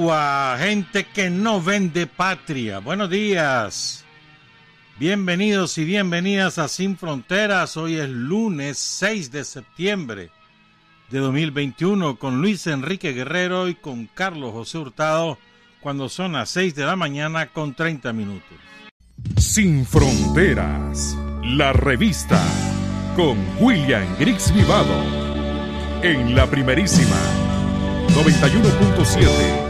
Nicaragua, gente que no vende patria. Buenos días. Bienvenidos y bienvenidas a Sin Fronteras. Hoy es lunes 6 de septiembre de 2021 con Luis Enrique Guerrero y con Carlos José Hurtado cuando son las 6 de la mañana con 30 minutos. Sin Fronteras, la revista con William Griggs Vivado en la primerísima 91.7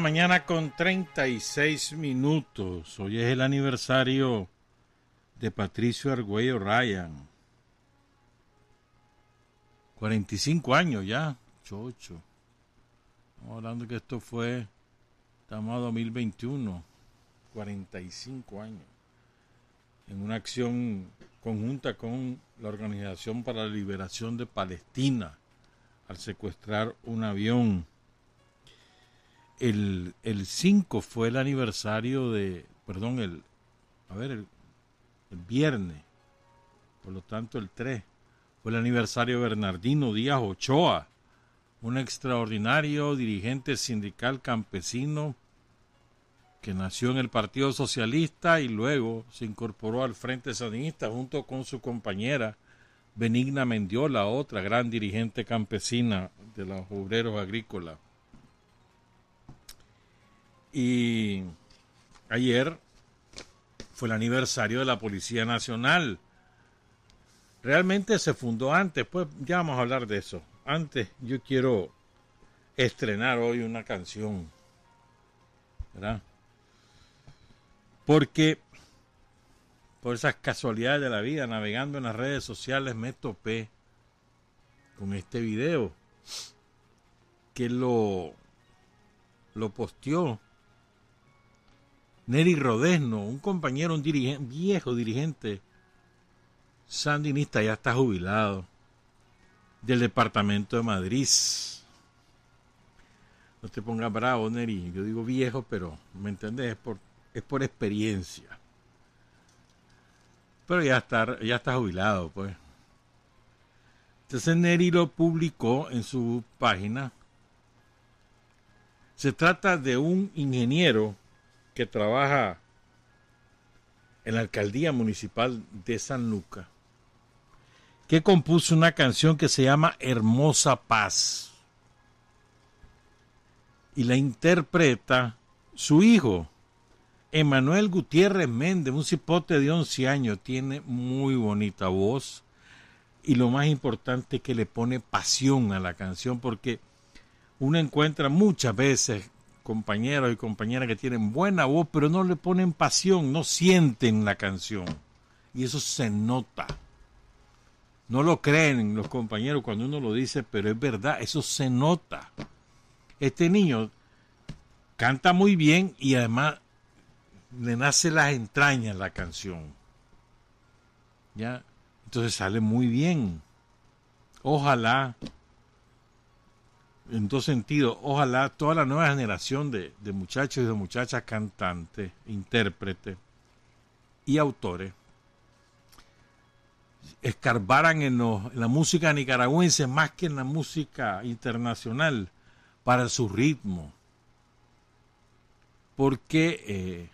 mañana con 36 minutos. Hoy es el aniversario de Patricio Argüello Ryan. 45 años ya, chocho. Estamos hablando que esto fue, estamos a 2021, 45 años. En una acción conjunta con la Organización para la Liberación de Palestina al secuestrar un avión el, el 5 fue el aniversario de, perdón, el, a ver, el, el viernes, por lo tanto el 3, fue el aniversario de Bernardino Díaz Ochoa, un extraordinario dirigente sindical campesino que nació en el Partido Socialista y luego se incorporó al Frente Sandinista junto con su compañera Benigna Mendiola, otra gran dirigente campesina de los obreros agrícolas. Y ayer fue el aniversario de la Policía Nacional. Realmente se fundó antes, pues ya vamos a hablar de eso. Antes yo quiero estrenar hoy una canción. ¿Verdad? Porque por esas casualidades de la vida, navegando en las redes sociales, me topé con este video que lo, lo posteó Neri Rodesno, un compañero, un viejo dirigente sandinista, ya está jubilado, del departamento de Madrid. No te pongas bravo, Neri. Yo digo viejo, pero ¿me entendés? Es por, es por experiencia. Pero ya está, ya está jubilado, pues. Entonces Neri lo publicó en su página. Se trata de un ingeniero que trabaja en la alcaldía municipal de San Luca, que compuso una canción que se llama Hermosa Paz. Y la interpreta su hijo, Emanuel Gutiérrez Méndez, un cipote de 11 años, tiene muy bonita voz y lo más importante es que le pone pasión a la canción porque uno encuentra muchas veces compañeros y compañeras que tienen buena voz, pero no le ponen pasión, no sienten la canción. Y eso se nota. No lo creen los compañeros cuando uno lo dice, pero es verdad, eso se nota. Este niño canta muy bien y además le nace las entrañas la canción. ¿Ya? Entonces sale muy bien. Ojalá en dos sentidos. Ojalá toda la nueva generación de, muchachos y de muchachas cantantes, intérpretes y autores escarbaran en, la música nicaragüense más que en la música internacional para su ritmo. Porque eh,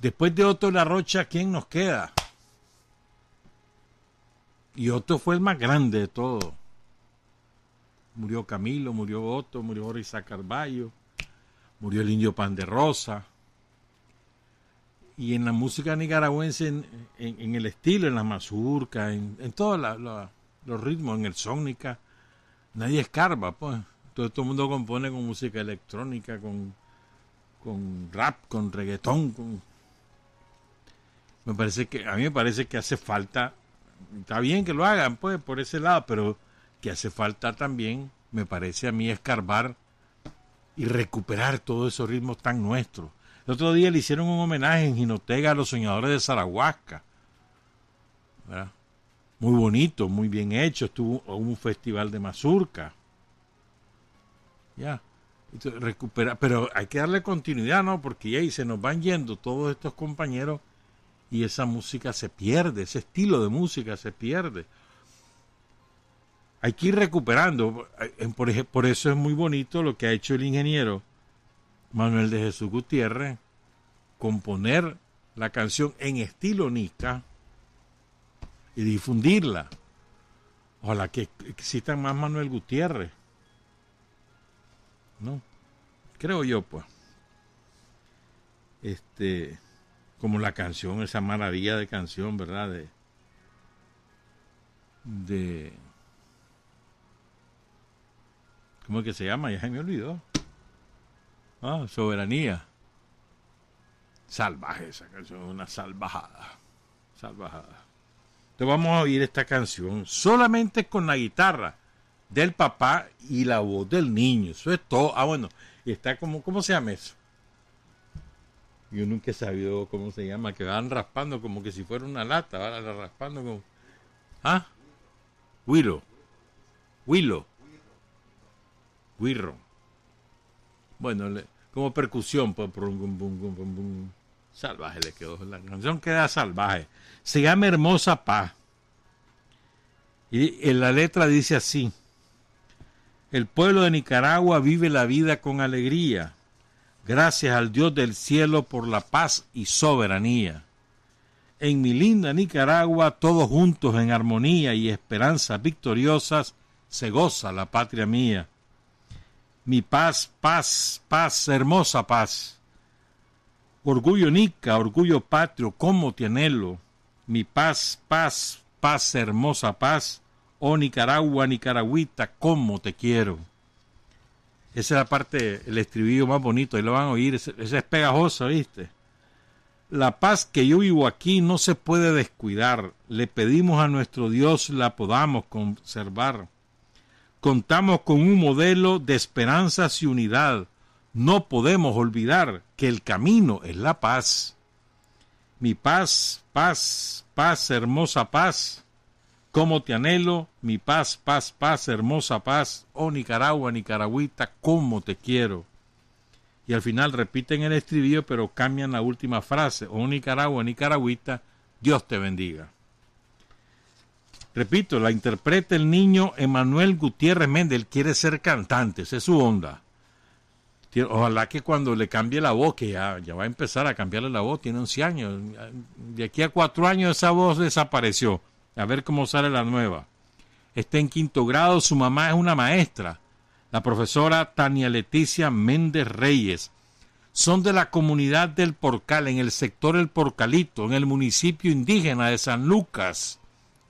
después de Otto La Rocha, ¿quién nos queda? Y Otto fue el más grande de todos murió Camilo, murió Otto, murió Risa Carballo, murió el indio Pan de Rosa. Y en la música nicaragüense, en, el estilo, en la mazurca, en, todos los ritmos, en el sónica, nadie escarba, pues. Todo, todo el mundo compone con música electrónica, con, con rap, con reggaetón, con... Me parece que, a mí me parece que hace falta está bien que lo hagan, pues, por ese lado, pero que hace falta también, me parece a mí, escarbar y recuperar todos esos ritmos tan nuestros. El otro día le hicieron un homenaje en Jinotega a los soñadores de Zarahuasca. Muy bonito, muy bien hecho. Estuvo un festival de mazurca. Ya. recupera, pero hay que darle continuidad, ¿no? Porque ahí se nos van yendo todos estos compañeros y esa música se pierde, ese estilo de música se pierde. Hay que ir recuperando. Por, por eso es muy bonito lo que ha hecho el ingeniero Manuel de Jesús Gutiérrez, componer la canción en estilo Nica y difundirla. Ojalá que existan más Manuel Gutiérrez. ¿No? Creo yo, pues. Este, como la canción, esa maravilla de canción, ¿verdad? De, de ¿cómo es que se llama? Ya se me olvidó. Ah, soberanía. Salvaje esa canción, una salvajada. Salvajada. Entonces vamos a oír esta canción solamente con la guitarra del papá y la voz del niño. Eso es todo. Ah, bueno, está como, ¿cómo se llama eso? Yo nunca he sabido cómo se llama, que van raspando como que si fuera una lata, van raspando como... ¿Ah? Willow. Willow. Bueno, le, como percusión, salvaje le quedó. La canción queda salvaje. Se llama Hermosa Paz. Y en la letra dice así. El pueblo de Nicaragua vive la vida con alegría, gracias al Dios del cielo por la paz y soberanía. En mi linda Nicaragua, todos juntos en armonía y esperanzas victoriosas, se goza la patria mía mi paz, paz, paz, hermosa paz. Orgullo nica, orgullo patrio, cómo te anhelo. Mi paz, paz, paz, hermosa paz. Oh Nicaragua, Nicaragüita, cómo te quiero. Esa es la parte, el estribillo más bonito, ahí lo van a oír, esa es pegajosa, ¿viste? La paz que yo vivo aquí no se puede descuidar. Le pedimos a nuestro Dios la podamos conservar. Contamos con un modelo de esperanzas y unidad. No podemos olvidar que el camino es la paz. Mi paz, paz, paz, hermosa paz. Cómo te anhelo, mi paz, paz, paz, hermosa paz. Oh Nicaragua, Nicaragüita, cómo te quiero. Y al final repiten el estribillo, pero cambian la última frase. Oh Nicaragua, Nicaragüita, Dios te bendiga. Repito, la interpreta el niño Emanuel Gutiérrez Méndez. Él quiere ser cantante, esa es su onda. Ojalá que cuando le cambie la voz, que ya, va a empezar a cambiarle la voz, tiene 11 años. De aquí a cuatro años esa voz desapareció. A ver cómo sale la nueva. Está en quinto grado, su mamá es una maestra, la profesora Tania Leticia Méndez Reyes. Son de la comunidad del Porcal, en el sector El Porcalito, en el municipio indígena de San Lucas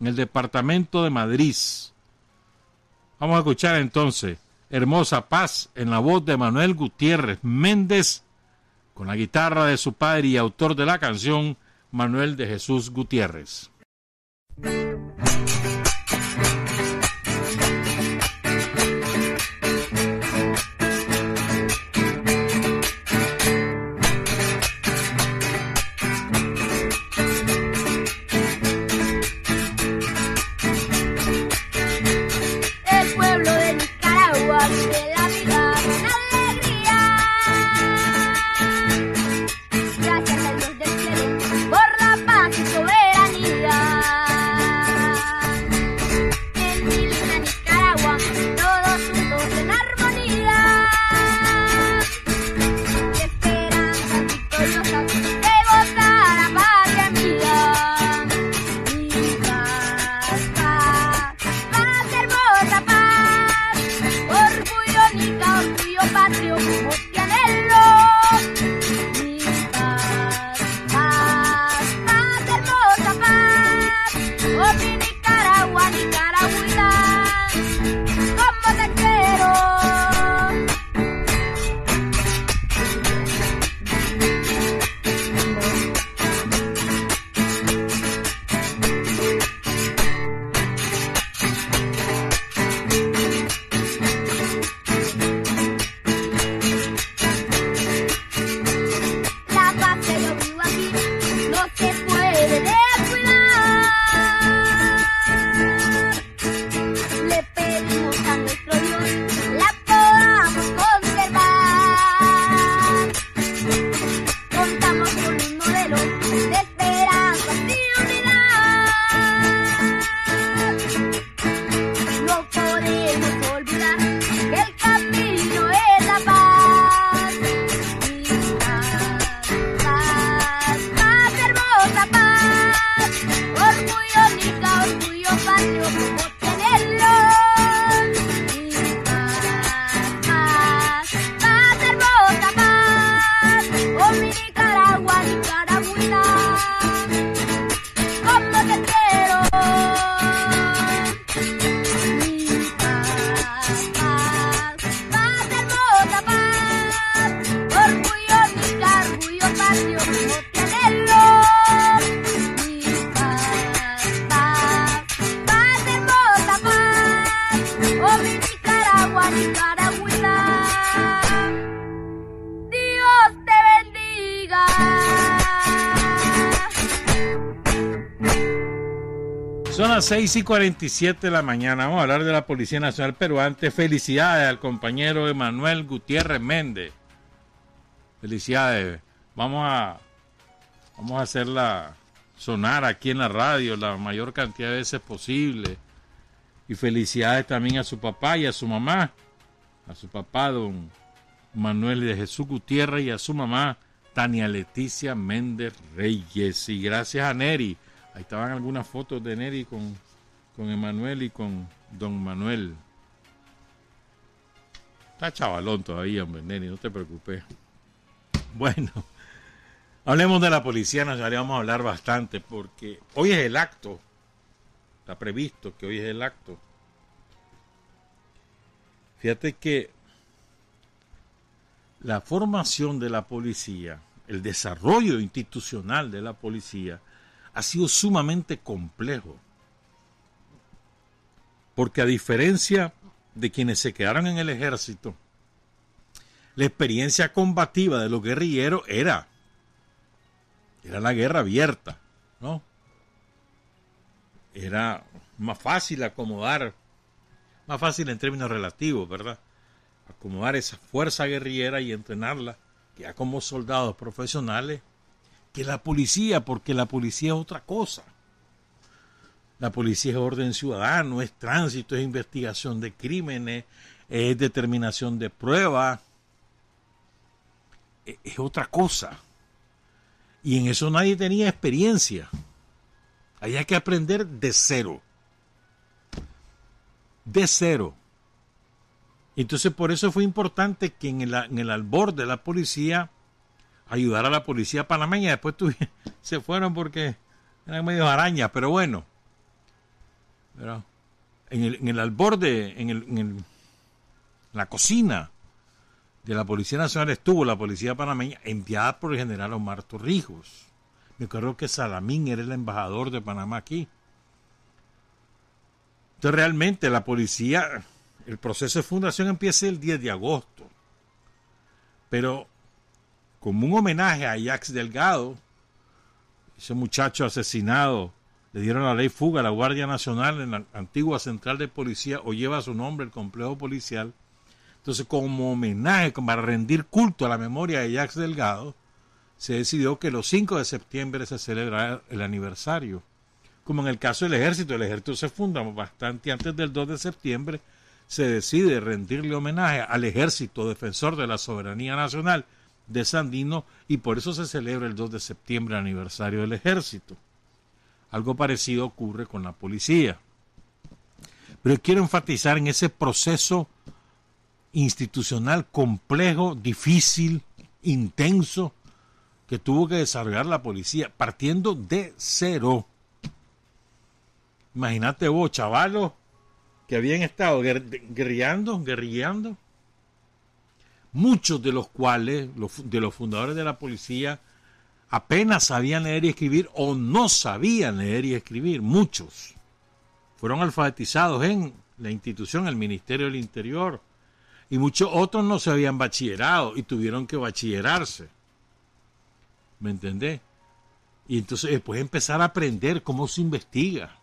en el departamento de Madrid. Vamos a escuchar entonces Hermosa Paz en la voz de Manuel Gutiérrez Méndez con la guitarra de su padre y autor de la canción Manuel de Jesús Gutiérrez. 6 y 47 de la mañana. Vamos a hablar de la Policía Nacional, pero antes felicidades al compañero Emanuel Gutiérrez Méndez. Felicidades. Vamos a, vamos a hacerla sonar aquí en la radio la mayor cantidad de veces posible. Y felicidades también a su papá y a su mamá. A su papá, don Manuel de Jesús Gutiérrez, y a su mamá, Tania Leticia Méndez Reyes. Y gracias a Neri Ahí estaban algunas fotos de Neri con, con Emanuel y con Don Manuel. Está chavalón todavía, hombre, Neri, no te preocupes. Bueno, hablemos de la Policía Nacional, vamos a hablar bastante, porque hoy es el acto. Está previsto que hoy es el acto. Fíjate que la formación de la policía, el desarrollo institucional de la policía, ha sido sumamente complejo. Porque a diferencia de quienes se quedaron en el ejército, la experiencia combativa de los guerrilleros era, era la guerra abierta, ¿no? Era más fácil acomodar, más fácil en términos relativos, ¿verdad? Acomodar esa fuerza guerrillera y entrenarla ya como soldados profesionales que la policía, porque la policía es otra cosa. La policía es orden ciudadano, es tránsito, es investigación de crímenes, es determinación de pruebas, e-, es otra cosa. Y en eso nadie tenía experiencia. Había que aprender de cero. De cero. Entonces por eso fue importante que en el, en el albor de la policía ayudar a la policía panameña. Después se fueron porque eran medio arañas, pero bueno. En el, en el alborde, en, el, en, la cocina de la Policía Nacional estuvo la Policía Panameña enviada por el general Omar Torrijos. Me acuerdo que Salamín era el embajador de Panamá aquí. Entonces realmente la policía, el proceso de fundación empieza el 10 de agosto. Pero como un homenaje a Ajax Delgado, ese muchacho asesinado, le dieron la ley fuga a la Guardia Nacional en la antigua central de policía, o lleva su nombre el complejo policial. Entonces, como homenaje, para rendir culto a la memoria de Ajax Delgado, se decidió que los 5 de septiembre se celebrara el aniversario. Como en el caso del ejército, el ejército se funda bastante antes del 2 de septiembre, se decide rendirle homenaje al ejército defensor de la soberanía nacional de Sandino y por eso se celebra el 2 de septiembre aniversario del ejército. Algo parecido ocurre con la policía. Pero quiero enfatizar en ese proceso institucional complejo, difícil, intenso, que tuvo que desarrollar la policía, partiendo de cero. Imagínate vos, chavalos, que habían estado guerrillando, guerrillando, muchos de los cuales, de los fundadores de la policía, apenas sabían leer y escribir o no sabían leer y escribir, muchos. Fueron alfabetizados en la institución, el Ministerio del Interior, y muchos otros no se habían bachillerado y tuvieron que bachillerarse. ¿Me entendés? Y entonces después empezar a aprender cómo se investiga,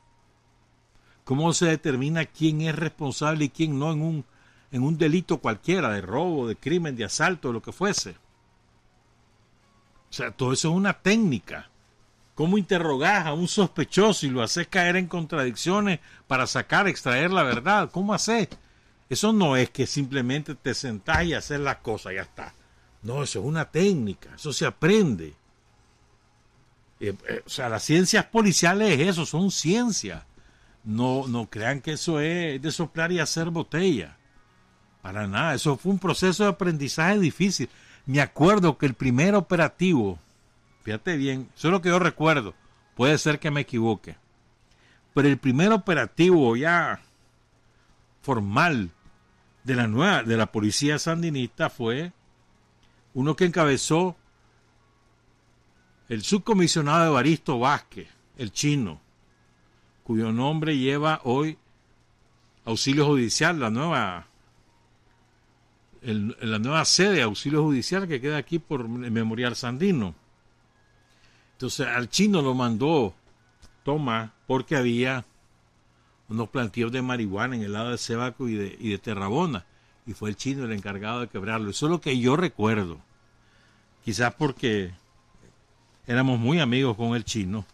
cómo se determina quién es responsable y quién no en un en un delito cualquiera, de robo, de crimen, de asalto, lo que fuese. O sea, todo eso es una técnica. ¿Cómo interrogás a un sospechoso y lo haces caer en contradicciones para sacar, extraer la verdad? ¿Cómo haces? Eso no es que simplemente te sentás y haces las cosas, ya está. No, eso es una técnica, eso se aprende. Eh, eh, o sea, las ciencias policiales es eso, son ciencias. no, no crean que eso es de soplar y hacer botella. Para nada, eso fue un proceso de aprendizaje difícil. Me acuerdo que el primer operativo, fíjate bien, eso es lo que yo recuerdo, puede ser que me equivoque, pero el primer operativo ya formal de la nueva, de la policía sandinista fue uno que encabezó el subcomisionado Evaristo Vázquez, el chino, cuyo nombre lleva hoy auxilio judicial, la nueva la nueva sede de auxilio judicial que queda aquí por el Memorial Sandino. Entonces al chino lo mandó Toma porque había unos plantíos de marihuana en el lado de Cebaco y de, y de Terrabona. Y fue el chino el encargado de quebrarlo. Eso es lo que yo recuerdo. Quizás porque éramos muy amigos con el chino.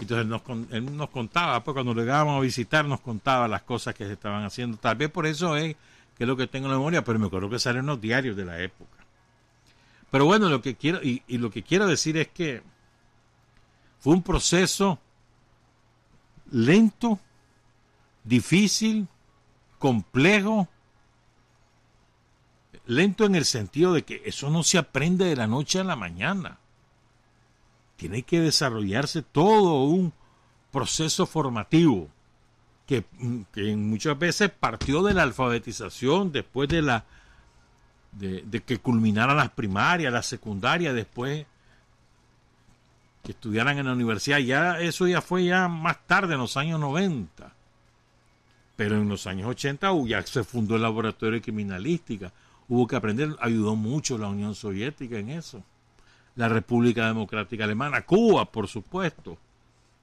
Entonces nos, él nos contaba, pues cuando llegábamos a visitar nos contaba las cosas que se estaban haciendo. Tal vez por eso es que es lo que tengo en la memoria, pero me acuerdo que salen los diarios de la época. Pero bueno, lo que quiero, y, y lo que quiero decir es que fue un proceso lento, difícil, complejo, lento en el sentido de que eso no se aprende de la noche a la mañana. Tiene que desarrollarse todo un proceso formativo que, muchas veces partió de la alfabetización después de la de, de que culminaran las primarias, las secundarias, después que estudiaran en la universidad. Ya eso ya fue ya más tarde, en los años 90. Pero en los años 80 ya se fundó el laboratorio de criminalística. Hubo que aprender, ayudó mucho la Unión Soviética en eso. La República Democrática Alemana, Cuba, por supuesto.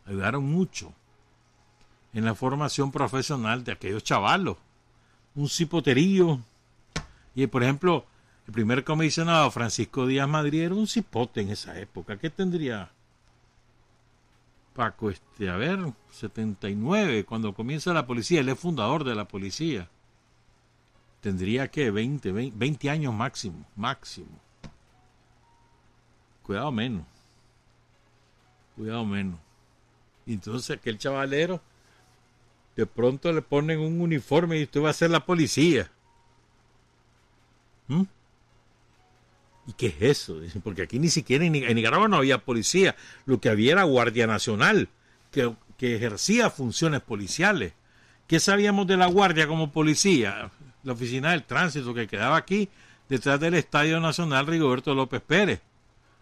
Ayudaron mucho en la formación profesional de aquellos chavalos. Un cipoterío. Y por ejemplo, el primer comisionado Francisco Díaz Madrid era un cipote en esa época. ¿Qué tendría? Paco, este, a ver, 79, cuando comienza la policía, él es fundador de la policía. Tendría que 20, 20, años máximo, máximo. Cuidado menos. Cuidado menos. Entonces aquel chavalero, de pronto le ponen un uniforme y usted va a ser la policía. ¿Mm? ¿Y qué es eso? Porque aquí ni siquiera en, Nicaragua no había policía. Lo que había era Guardia Nacional, que, ejercía funciones policiales. ¿Qué sabíamos de la Guardia como policía? La oficina del tránsito que quedaba aquí, detrás del Estadio Nacional Rigoberto López Pérez.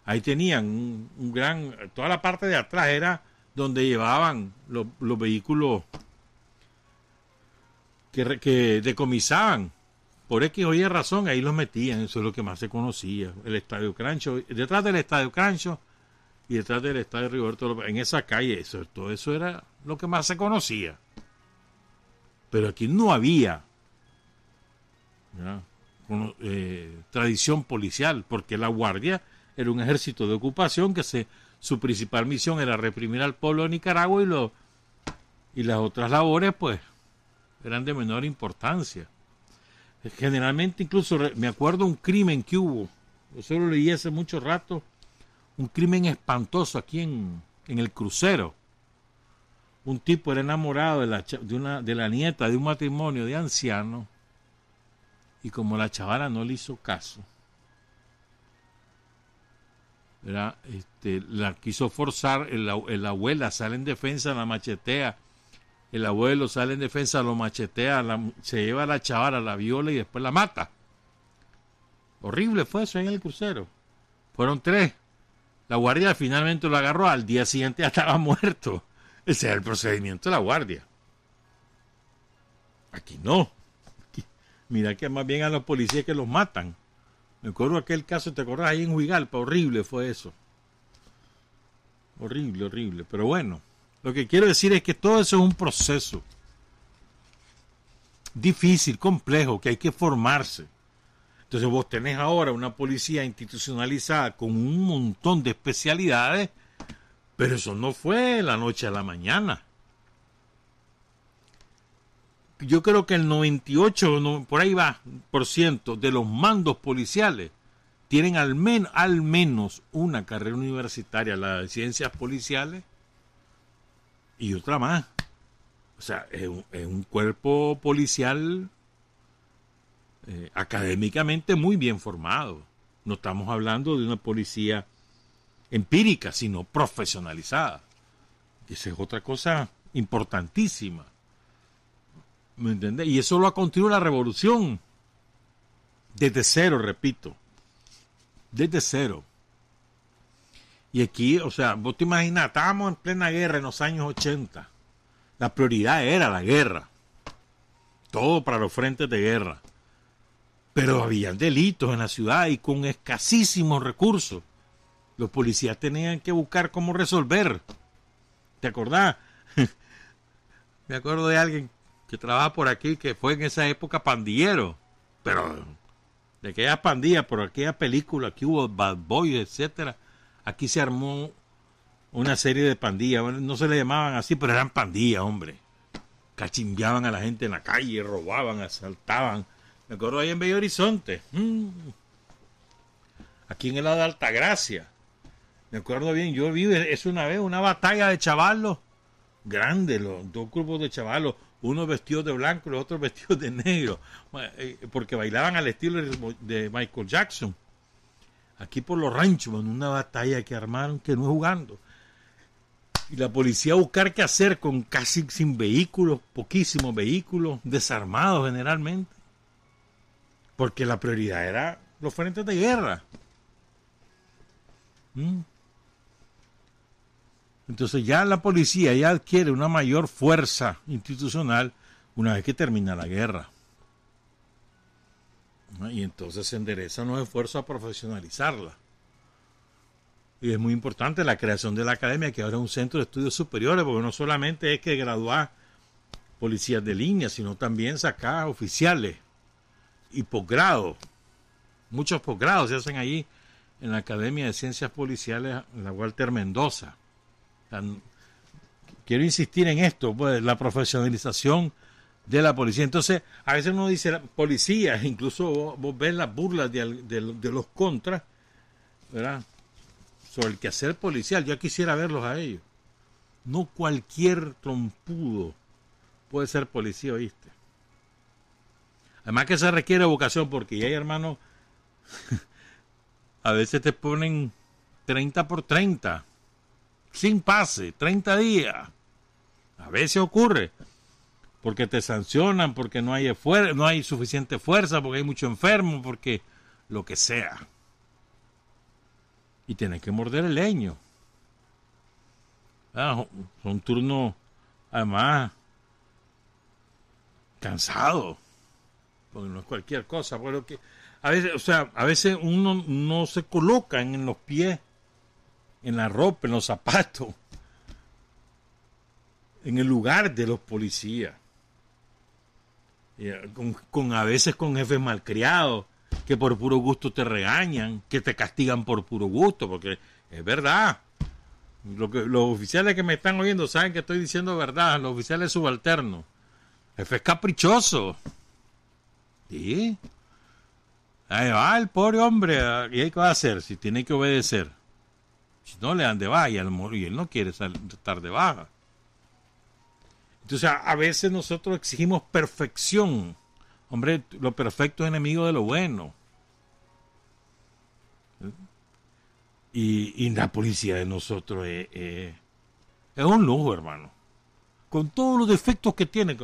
Ahí tenían un, gran... Toda la parte de atrás era donde llevaban los, vehículos que, decomisaban por X o Y razón, ahí los metían, eso es lo que más se conocía. El Estadio Crancho, detrás del Estadio Crancho y detrás del Estadio Rigoberto en esa calle, eso, todo eso era lo que más se conocía. Pero aquí no había eh, tradición policial, porque la Guardia era un ejército de ocupación que se, su principal misión era reprimir al pueblo de Nicaragua y, y las otras labores, pues, eran de menor importancia. Generalmente incluso me acuerdo un crimen que hubo, yo solo leí hace mucho rato, un crimen espantoso aquí en, en el crucero. Un tipo era enamorado de la, de, una, de la nieta de un matrimonio de ancianos y como la chavala no le hizo caso, Este, la quiso forzar, el, el abuela sale en defensa, la machetea el abuelo sale en defensa, lo machetea, se lleva a la chavala, la viola y después la mata. Horrible fue eso en el crucero. Fueron tres. La guardia finalmente lo agarró, al día siguiente ya estaba muerto. Ese era el procedimiento de la guardia. Aquí no. mira que más bien a los policías que los matan. Me acuerdo aquel caso, ¿te acordás? Ahí en Huigalpa, horrible fue eso. Horrible, horrible. Pero bueno, lo que quiero decir es que todo eso es un proceso difícil, complejo, que hay que formarse. Entonces vos tenés ahora una policía institucionalizada con un montón de especialidades, pero eso no fue la noche a la mañana. Yo creo que el 98, por ahí va, por ciento de los mandos policiales tienen al, al menos una carrera universitaria, la de ciencias policiales, y otra más. O sea, es un, es un cuerpo policial eh, académicamente muy bien formado. No estamos hablando de una policía empírica, sino profesionalizada. Esa es otra cosa importantísima. ¿Me entiendes? Y eso lo ha continuado la revolución. Desde cero, repito. Desde cero. Y aquí, o sea, vos te imaginas, estábamos en plena guerra en los años 80. La prioridad era la guerra. Todo para los frentes de guerra. Pero había delitos en la ciudad y con escasísimos recursos. Los policías tenían que buscar cómo resolver. ¿Te acordás? Me acuerdo de alguien que trabaja por aquí que fue en esa época pandillero. Pero de aquella pandilla, por aquella película que hubo Bad Boy, etcétera, aquí se armó una serie de pandillas. no se le llamaban así, pero eran pandillas, hombre. Cachimbeaban a la gente en la calle, robaban, asaltaban. Me acuerdo ahí en Bello Horizonte. Mm. Aquí en el lado de Altagracia. Me acuerdo bien, yo vi es una vez una batalla de chavalos grande, los dos grupos de chavalos, unos vestidos de blanco y los otros vestidos de negro, eh, porque bailaban al estilo de Michael Jackson. Aquí por los ranchos, en una batalla que armaron que no jugando. Y la policía buscar qué hacer con casi sin vehículos, poquísimos vehículos, desarmados generalmente porque la prioridad era los frentes de guerra. ¿Mm? Entonces ya la policía ya adquiere una mayor fuerza institucional una vez que termina la guerra. Y entonces se enderezan los esfuerzos a profesionalizarla. Y es muy importante la creación de la academia, que ahora es un centro de estudios superiores, porque no solamente es que graduar policías de línea, sino también sacar oficiales y posgrado. Muchos posgrados se hacen allí en la Academia de Ciencias Policiales, en la Walter Mendoza. quiero insistir en esto, pues, la profesionalización de la policía. Entonces, a veces uno dice policía, incluso vos, ves las burlas de, los contras, ¿verdad? Sobre el quehacer policial. Yo quisiera verlos a ellos. No cualquier trompudo puede ser policía, ¿oíste? Además que se requiere vocación porque ya hay hermanos, a veces te ponen 30 por 30, sin pase, 30 días. A veces ocurre, porque te sancionan, porque no hay, no hay suficiente fuerza, porque hay mucho enfermo, porque lo que sea. Y tienes que morder el leño. Ah, son turnos, además, cansados porque no es cualquier cosa, que a veces, o sea, a veces uno no se coloca en los pies, en la ropa, en los zapatos, en el lugar de los policías. Eh, con, a veces con jefes malcriados que por puro gusto te regañan, que te castigan por puro gusto, porque es verdad. Lo que, los oficiales que me están oyendo saben que estoy diciendo verdad, los oficiales subalternos. Jefe es caprichoso. Sí. Ahí va el pobre hombre. ¿Y qué va a hacer? Si tiene que obedecer. Si no, le dan de baja y él no quiere estar de baja. Entonces, a, veces nosotros exigimos perfección. Hombre, lo perfecto es enemigo de lo bueno. Y, la policía de nosotros es, es, un lujo, hermano. Con todos los defectos que tiene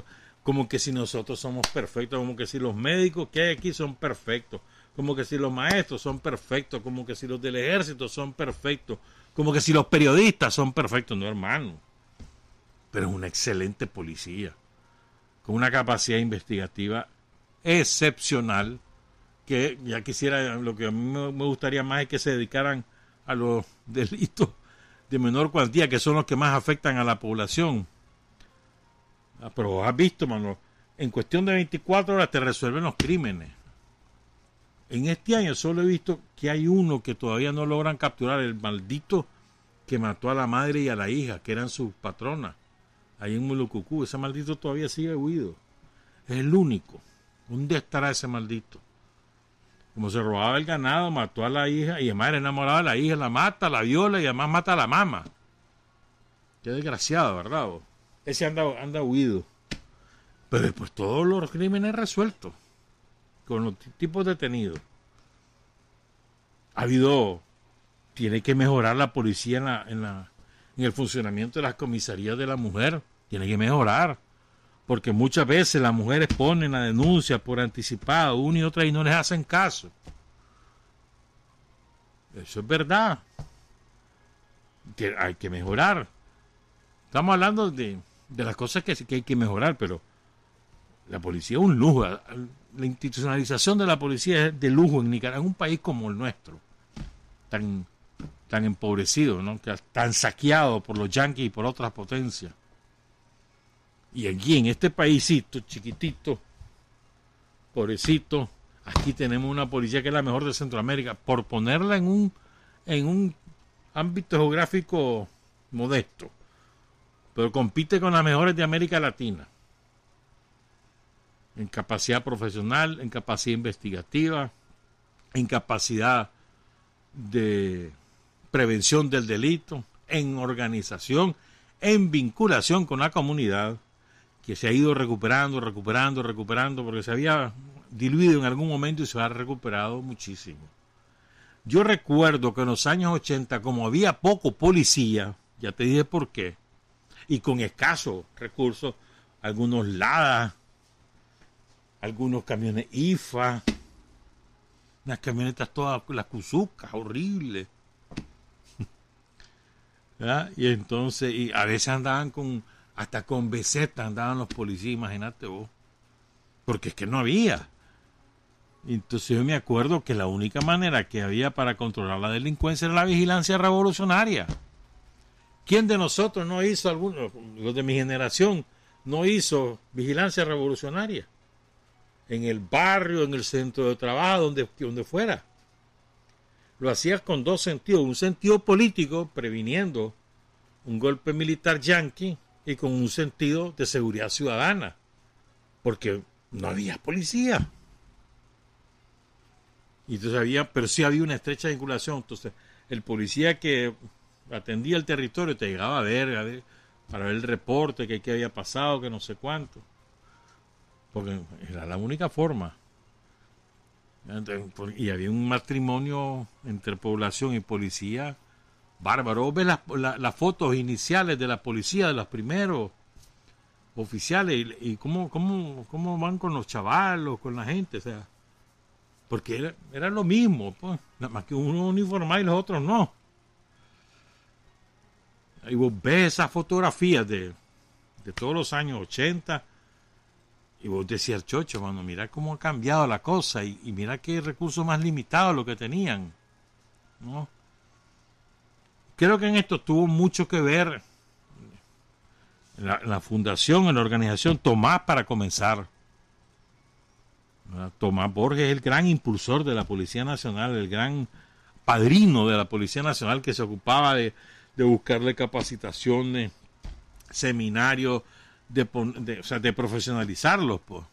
como que si nosotros somos perfectos, como que si los médicos que hay aquí son perfectos, como que si los maestros son perfectos, como que si los del ejército son perfectos, como que si los periodistas son perfectos, no hermano. Pero es una excelente policía, con una capacidad investigativa excepcional, que ya quisiera, lo que a mí me gustaría más es que se dedicaran a los delitos de menor cuantía, que son los que más afectan a la población Ah, pero has visto, mano, en cuestión de 24 horas te resuelven los crímenes. En este año solo he visto que hay uno que todavía no logran capturar, el maldito que mató a la madre y a la hija, que eran sus patronas, ahí en Mulucucú. Ese maldito todavía sigue huido. Es el único. ¿Dónde estará ese maldito? Como se robaba el ganado, mató a la hija y además era enamorada de la hija, la mata, la viola y además mata a la mamá. Qué desgraciado, ¿verdad? ese anda, anda huido. Pero después todos los crímenes resueltos con los tipos detenidos. Ha habido, tiene que mejorar la policía en, la, en, la, en el funcionamiento de las comisarías de la mujer. Tiene que mejorar. Porque muchas veces las mujeres ponen la denuncia por anticipado una y otra y no les hacen caso. Eso es verdad. Hay que mejorar. Estamos hablando de, de las cosas que, que hay que mejorar, pero la policía es un lujo. La institucionalización de la policía es de lujo en Nicaragua, en un país como el nuestro, tan, tan empobrecido, ¿no? tan saqueado por los yanquis y por otras potencias. Y aquí, en este paísito chiquitito, pobrecito, aquí tenemos una policía que es la mejor de Centroamérica, por ponerla en un, en un ámbito geográfico modesto, pero compite con las mejores de América Latina en capacidad profesional, en capacidad investigativa, en capacidad de prevención del delito, en organización, en vinculación con la comunidad, que se ha ido recuperando, recuperando, recuperando, porque se había diluido en algún momento y se ha recuperado muchísimo. Yo recuerdo que en los años 80, como había poco policía, ya te dije por qué, y con escasos recursos, algunos ladas, algunos camiones IFA, unas camionetas todas, las cuzucas, horribles. Y entonces, y a veces andaban con, hasta con besetas andaban los policías, imagínate vos. Porque es que no había. Entonces yo me acuerdo que la única manera que había para controlar la delincuencia era la vigilancia revolucionaria. ¿Quién de nosotros no hizo, alguno, los de mi generación, no hizo vigilancia revolucionaria? en el barrio, en el centro de trabajo, donde, donde fuera. Lo hacías con dos sentidos, un sentido político, previniendo un golpe militar yanqui, y con un sentido de seguridad ciudadana, porque no había policía. Y entonces había, pero sí había una estrecha vinculación. Entonces, el policía que atendía el territorio te llegaba a ver para ver el reporte, que qué había pasado, que no sé cuánto porque era la única forma. Y había un matrimonio entre población y policía bárbaro. Ves las, fotos iniciales de la policía, de los primeros oficiales, y, cómo, cómo, cómo, van con los chavalos, con la gente, o sea, porque era, lo mismo, pues, nada más que uno uniformado y los otros no. Y vos ves esas fotografías de, de todos los años 80 y vos decías, chocho, mano, mira cómo ha cambiado la cosa y, mira qué recursos más limitados lo que tenían. ¿no? Creo que en esto tuvo mucho que ver la, fundación, en la organización Tomás para comenzar. Tomás Borges es el gran impulsor de la Policía Nacional, el gran padrino de la Policía Nacional que se ocupaba de buscarle capacitaciones, seminarios, de, o sea, de profesionalizarlos, pues,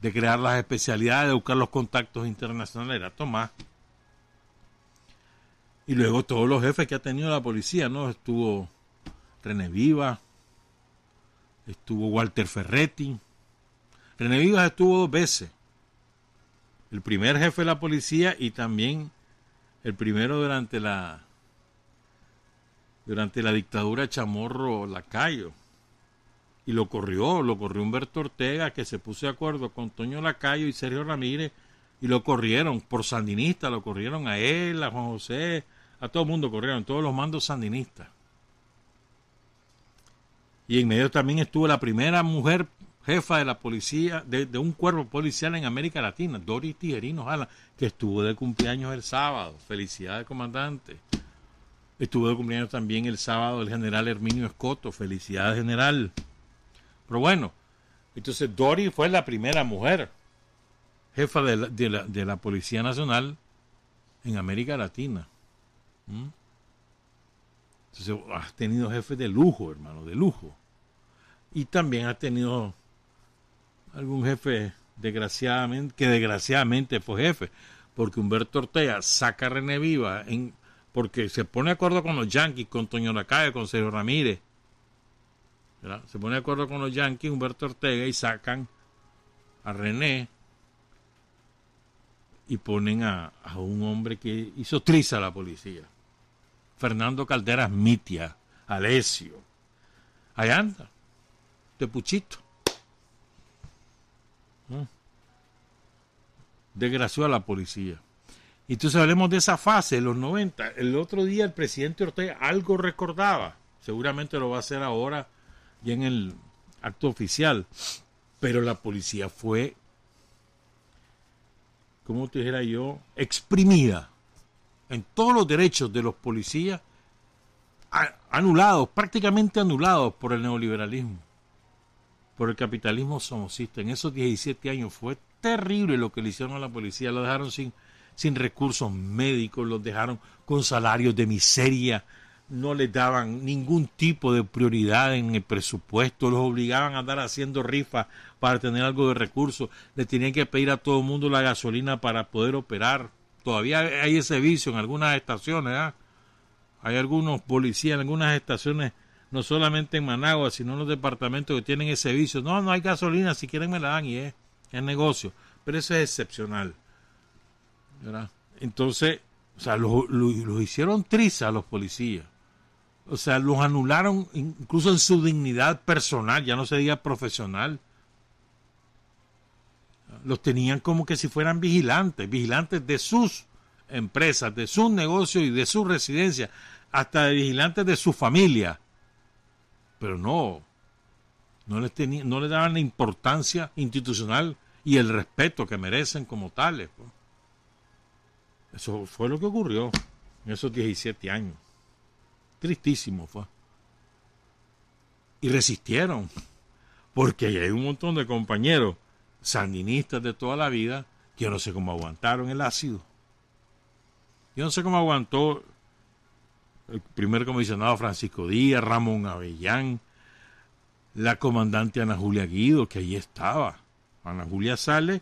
de crear las especialidades, de buscar los contactos internacionales, era Tomás. Y luego todos los jefes que ha tenido la policía, ¿no? Estuvo René Viva, estuvo Walter Ferretti. René Vivas estuvo dos veces. El primer jefe de la policía y también el primero durante la durante la dictadura Chamorro Lacayo y lo corrió, lo corrió Humberto Ortega, que se puso de acuerdo con Toño Lacayo y Sergio Ramírez, y lo corrieron por sandinista, lo corrieron a él, a Juan José, a todo el mundo corrieron, todos los mandos sandinistas. Y en medio también estuvo la primera mujer jefa de la policía, de, un cuerpo policial en América Latina, Doris Tijerino Jala, que estuvo de cumpleaños el sábado. Felicidades, comandante. Estuvo de cumpleaños también el sábado el general Herminio Escoto. Felicidades, general. Pero bueno, entonces Dory fue la primera mujer jefa de la, de la, de la Policía Nacional en América Latina. ¿Mm? Entonces has tenido jefes de lujo, hermano, de lujo. Y también has tenido algún jefe desgraciadamente, que desgraciadamente fue jefe, porque Humberto Ortega saca a René Viva en, porque se pone de acuerdo con los yanquis, con Toño Lacayo, con Sergio Ramírez, Se pone de acuerdo con los yanquis, Humberto Ortega, y sacan a René y ponen a, un hombre que hizo triza a la policía. Fernando Calderas Mitia, Alesio. Allá anda, de Puchito. ¿Mm? Desgració a la policía. Y entonces hablemos de esa fase, los 90. El otro día el presidente Ortega algo recordaba. Seguramente lo va a hacer ahora y en el acto oficial. Pero la policía fue, como te dijera yo, exprimida en todos los derechos de los policías, anulados, prácticamente anulados por el neoliberalismo, por el capitalismo somocista. En esos 17 años fue terrible lo que le hicieron a la policía. Lo dejaron sin, sin recursos médicos, los dejaron con salarios de miseria, no les daban ningún tipo de prioridad en el presupuesto, los obligaban a andar haciendo rifas para tener algo de recursos, le tenían que pedir a todo el mundo la gasolina para poder operar. Todavía hay ese vicio en algunas estaciones, ¿ah? hay algunos policías en algunas estaciones, no solamente en Managua, sino en los departamentos que tienen ese vicio. No, no hay gasolina, si quieren me la dan y es, es negocio, pero eso es excepcional. Entonces, o sea, los lo, hicieron triza a los policías. O sea, los anularon incluso en su dignidad personal, ya no se diga profesional. Los tenían como que si fueran vigilantes, vigilantes de sus empresas, de sus negocios y de su residencia, hasta de vigilantes de su familia. Pero no, no les, tenía, no les daban la importancia institucional y el respeto que merecen como tales. Pues. Eso fue lo que ocurrió en esos 17 años. Tristísimo fue. Y resistieron, porque hay un montón de compañeros sandinistas de toda la vida que yo no sé cómo aguantaron el ácido. Yo no sé cómo aguantó el primer comisionado Francisco Díaz, Ramón Avellán, la comandante Ana Julia Guido, que allí estaba. Ana Julia sale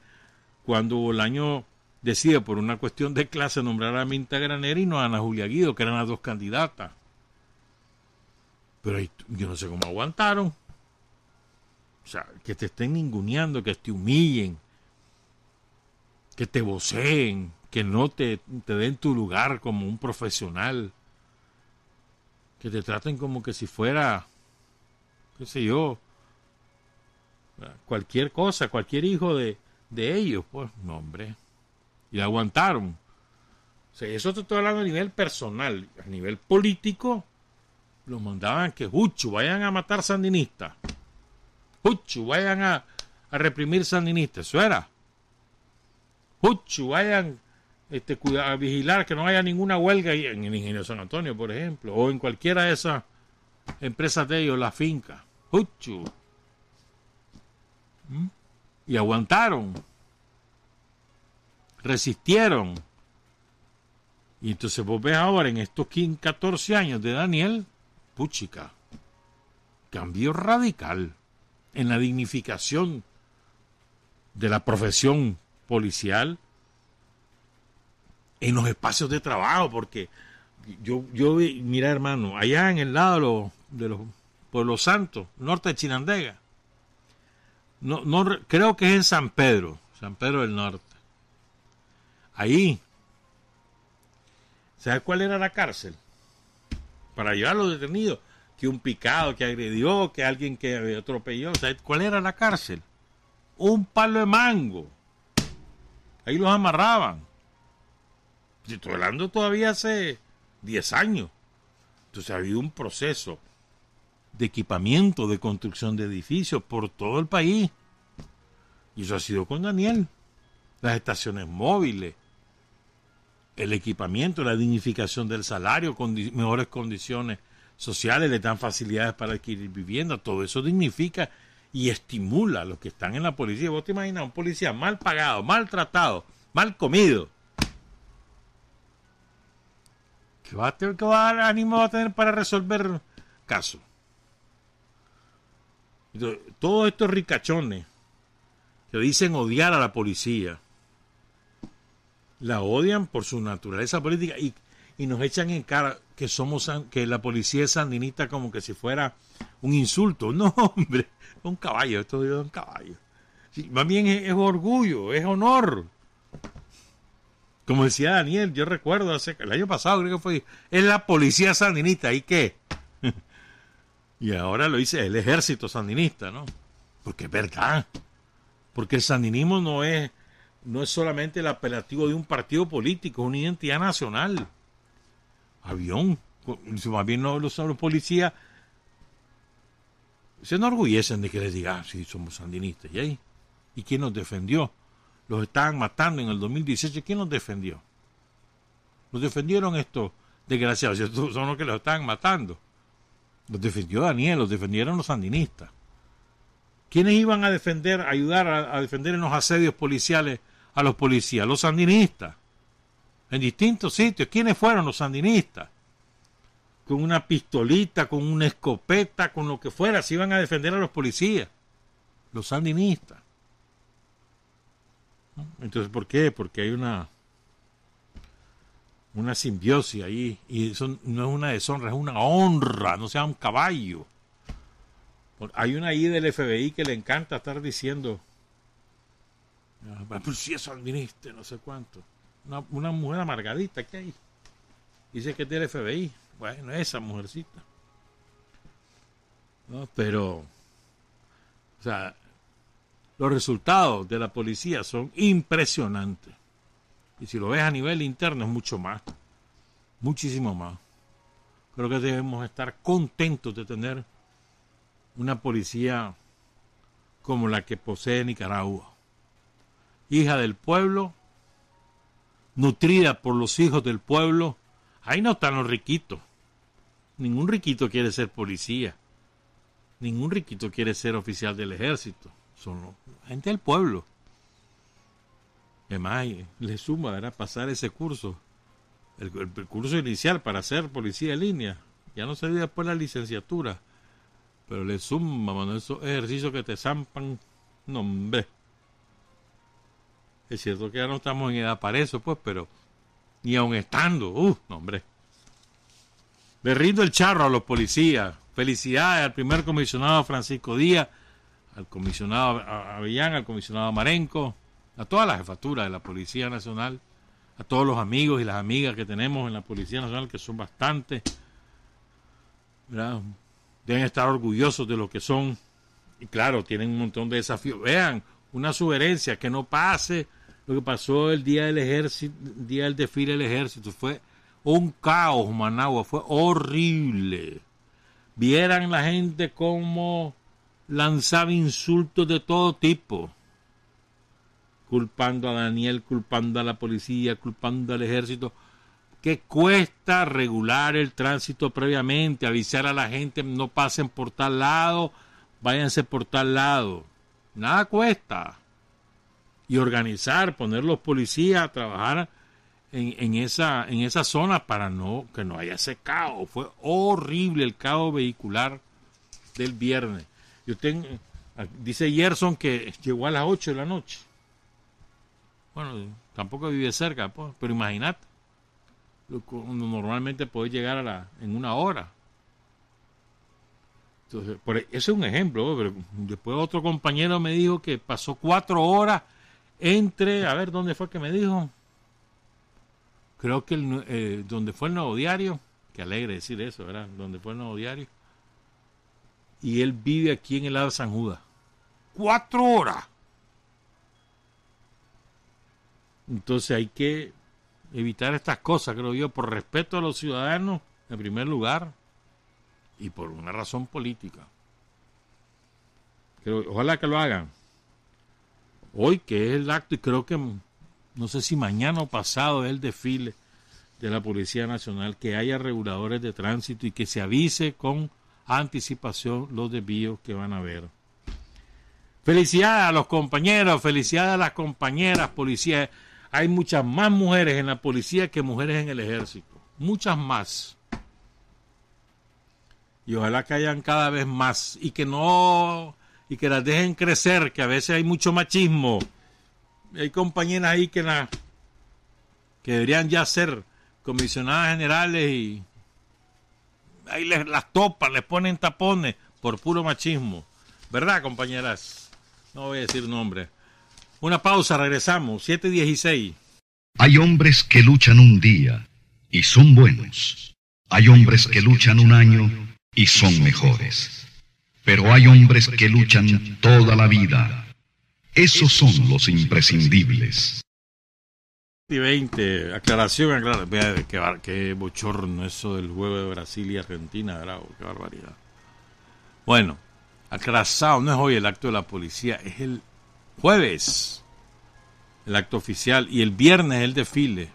cuando el año decide por una cuestión de clase nombrar a Minta Granera y no a Ana Julia Guido, que eran las dos candidatas. Pero yo no sé cómo aguantaron. O sea, que te estén ninguneando, que te humillen, que te voceen, que no te, te den tu lugar como un profesional, que te traten como que si fuera, qué sé yo, cualquier cosa, cualquier hijo de, de ellos, pues, no, hombre y aguantaron. O sea, eso te estoy hablando a nivel personal. A nivel político, los mandaban que, Juchu, vayan a matar sandinistas. Juchu, vayan a, reprimir sandinistas. Eso era. Juchu, vayan este, a vigilar que no haya ninguna huelga en el Ingenio San Antonio, por ejemplo, o en cualquiera de esas empresas de ellos, la finca. Juchu. ¿Mm? Y aguantaron resistieron. Y entonces vos ves ahora en estos 15, 14 años de Daniel, puchica, cambio radical en la dignificación de la profesión policial, en los espacios de trabajo, porque yo, yo mira hermano, allá en el lado de los, de los Pueblos Santos, norte de Chinandega, no, no, creo que es en San Pedro, San Pedro del Norte ahí. ¿Sabes cuál era la cárcel? Para llevar a los detenidos. Que un picado que agredió, que alguien que atropelló. ¿Sabes cuál era la cárcel? Un palo de mango. Ahí los amarraban. Estoy hablando todavía hace 10 años. Entonces ha habido un proceso de equipamiento, de construcción de edificios por todo el país. Y eso ha sido con Daniel. Las estaciones móviles, el equipamiento, la dignificación del salario, mejores condiciones sociales, le dan facilidades para adquirir vivienda, todo eso dignifica y estimula a los que están en la policía. Vos te imaginas un policía mal pagado, mal tratado, mal comido. ¿Qué va a tener, qué va a, ánimo va a tener para resolver casos? Todos estos ricachones que dicen odiar a la policía, la odian por su naturaleza política y, y nos echan en cara que somos que la policía es sandinista como que si fuera un insulto. No, hombre, un caballo, esto es un caballo. más bien es, orgullo, es honor. Como decía Daniel, yo recuerdo hace el año pasado creo que fue, es la policía sandinista, ¿y qué? y ahora lo dice el ejército sandinista, ¿no? Porque es verdad. Porque el sandinismo no es no es solamente el apelativo de un partido político, es una identidad nacional. Avión. Más bien no, los, los policías se enorgullecen de que les diga, ah, sí, somos sandinistas. ¿Y ahí? ¿Y quién nos defendió? Los estaban matando en el 2018. ¿Quién nos defendió? Los defendieron estos desgraciados. Son los que los estaban matando. Los defendió Daniel, los defendieron los sandinistas. ¿Quiénes iban a defender, ayudar a defender en los asedios policiales a los policías, los sandinistas, en distintos sitios. ¿Quiénes fueron los sandinistas? Con una pistolita, con una escopeta, con lo que fuera, se iban a defender a los policías, los sandinistas. Entonces, ¿por qué? Porque hay una una simbiosis ahí y eso no es una deshonra, es una honra, no sea un caballo. Hay una ahí del FBI que le encanta estar diciendo pues si es sandinista, no sé cuánto. Una, mujer amargadita que hay. Dice que del FBI. Bueno, esa mujercita. Pero, o sea, los resultados de la policía son impresionantes. Y si lo ves a nivel interno es mucho más. Muchísimo más. Creo que debemos estar contentos de tener una policía como la que posee Nicaragua hija del pueblo, nutrida por los hijos del pueblo. Ahí no están los riquitos. Ningún riquito quiere ser policía. Ningún riquito quiere ser oficial del ejército. Son gente del pueblo. Además, le suma ¿verdad? pasar ese curso, el, curso inicial para ser policía de línea. Ya no se dio después la licenciatura. Pero le suma, mano, esos ejercicios que te zampan. No, hombre. Es cierto que ya no estamos en edad para eso, pues, pero ni aun estando, uh, no, hombre. Le rindo el charro a los policías. Felicidades al primer comisionado Francisco Díaz, al comisionado Avellán, al comisionado Marenco, a toda la jefatura de la Policía Nacional, a todos los amigos y las amigas que tenemos en la Policía Nacional, que son bastantes. Deben estar orgullosos de lo que son. Y claro, tienen un montón de desafíos. Vean, una sugerencia, que no pase lo que pasó el día del ejército, día del desfile del ejército, fue un caos, Managua, fue horrible. Vieran la gente cómo lanzaba insultos de todo tipo, culpando a Daniel, culpando a la policía, culpando al ejército, que cuesta regular el tránsito previamente, avisar a la gente no pasen por tal lado, váyanse por tal lado. Nada cuesta y organizar, poner los policías a trabajar en, esa, en esa zona para no, que no haya ese caos. Fue horrible el caos vehicular del viernes. Yo tengo, dice Gerson que llegó a las 8 de la noche. Bueno, tampoco vive cerca, pues, pero imagínate. Normalmente puede llegar a la, en una hora. Entonces, por, e, ese es un ejemplo, pero después otro compañero me dijo que pasó cuatro horas entre, a ver, ¿dónde fue que me dijo? Creo que el, eh, donde fue el nuevo diario, que alegre decir eso, ¿verdad? Donde fue el nuevo diario. Y él vive aquí en el lado de San Judas. Cuatro horas. Entonces hay que evitar estas cosas, creo yo, por respeto a los ciudadanos, en primer lugar, y por una razón política. ojalá que lo hagan hoy que es el acto y creo que no sé si mañana o pasado es el desfile de la Policía Nacional, que haya reguladores de tránsito y que se avise con anticipación los desvíos que van a haber. Felicidades a los compañeros, felicidades a las compañeras policías. Hay muchas más mujeres en la policía que mujeres en el ejército. Muchas más. Y ojalá que hayan cada vez más y que no y que las dejen crecer, que a veces hay mucho machismo. Hay compañeras ahí que, la, que deberían ya ser comisionadas generales y ahí les, las topan, les ponen tapones por puro machismo. ¿Verdad, compañeras? No voy a decir nombre. Una pausa, regresamos. 7.16. Hay hombres que luchan un día y son buenos. Hay hombres que luchan un año y son mejores. Pero hay hombres que luchan toda la vida. Esos son los imprescindibles. 20, aclaración, aclaración. Qué, qué, bochorno eso del juego de Brasil y Argentina, bravo, qué barbaridad. Bueno, aclarado, no es hoy el acto de la policía, es el jueves el acto oficial y el viernes el desfile.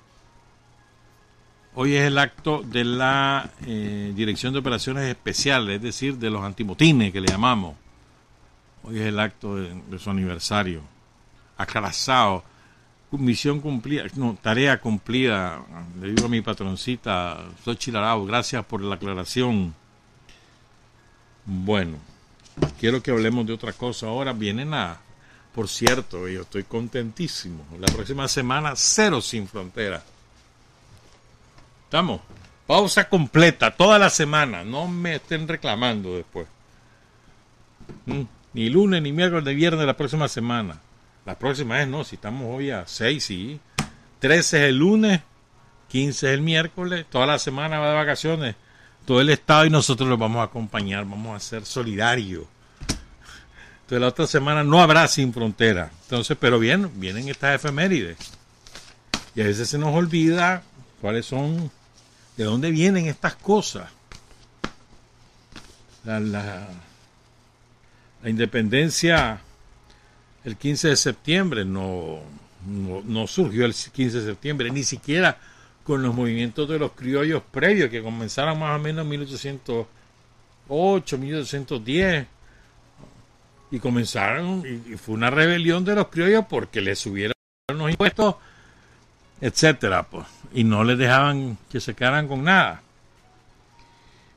Hoy es el acto de la eh, Dirección de Operaciones Especiales, es decir, de los antimotines que le llamamos. Hoy es el acto de, su aniversario. Aclarazado misión cumplida, no, tarea cumplida. Le digo a mi patroncita, soy Chilarao, gracias por la aclaración. Bueno, quiero que hablemos de otra cosa. Ahora vienen a, por cierto, yo estoy contentísimo. La próxima semana, cero sin frontera. ¿Estamos? Pausa completa, toda la semana. No me estén reclamando después. Mm, ni lunes, ni miércoles, ni viernes la próxima semana. La próxima es, no, si estamos hoy a 6, sí. 13 es el lunes, 15 es el miércoles, toda la semana va de vacaciones. Todo el Estado y nosotros los vamos a acompañar, vamos a ser solidarios. Entonces la otra semana no habrá sin frontera. Entonces, pero bien, vienen estas efemérides. Y a veces se nos olvida cuáles son, de dónde vienen estas cosas. La, independencia el 15 de septiembre, no, no, surgió el 15 de septiembre, ni siquiera con los movimientos de los criollos previos que comenzaron más o menos en 1808, 1810 y comenzaron y, fue una rebelión de los criollos porque les subieron los impuestos, etcétera, pues, y no les dejaban que se quedaran con nada.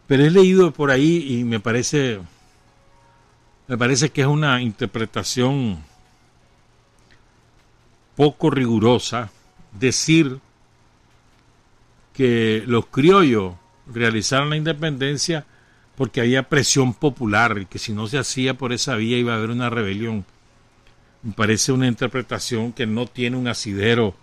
Pero he leído por ahí y me parece me parece que es una interpretación poco rigurosa decir que los criollos realizaron la independencia porque había presión popular y que si no se hacía por esa vía iba a haber una rebelión. Me parece una interpretación que no tiene un asidero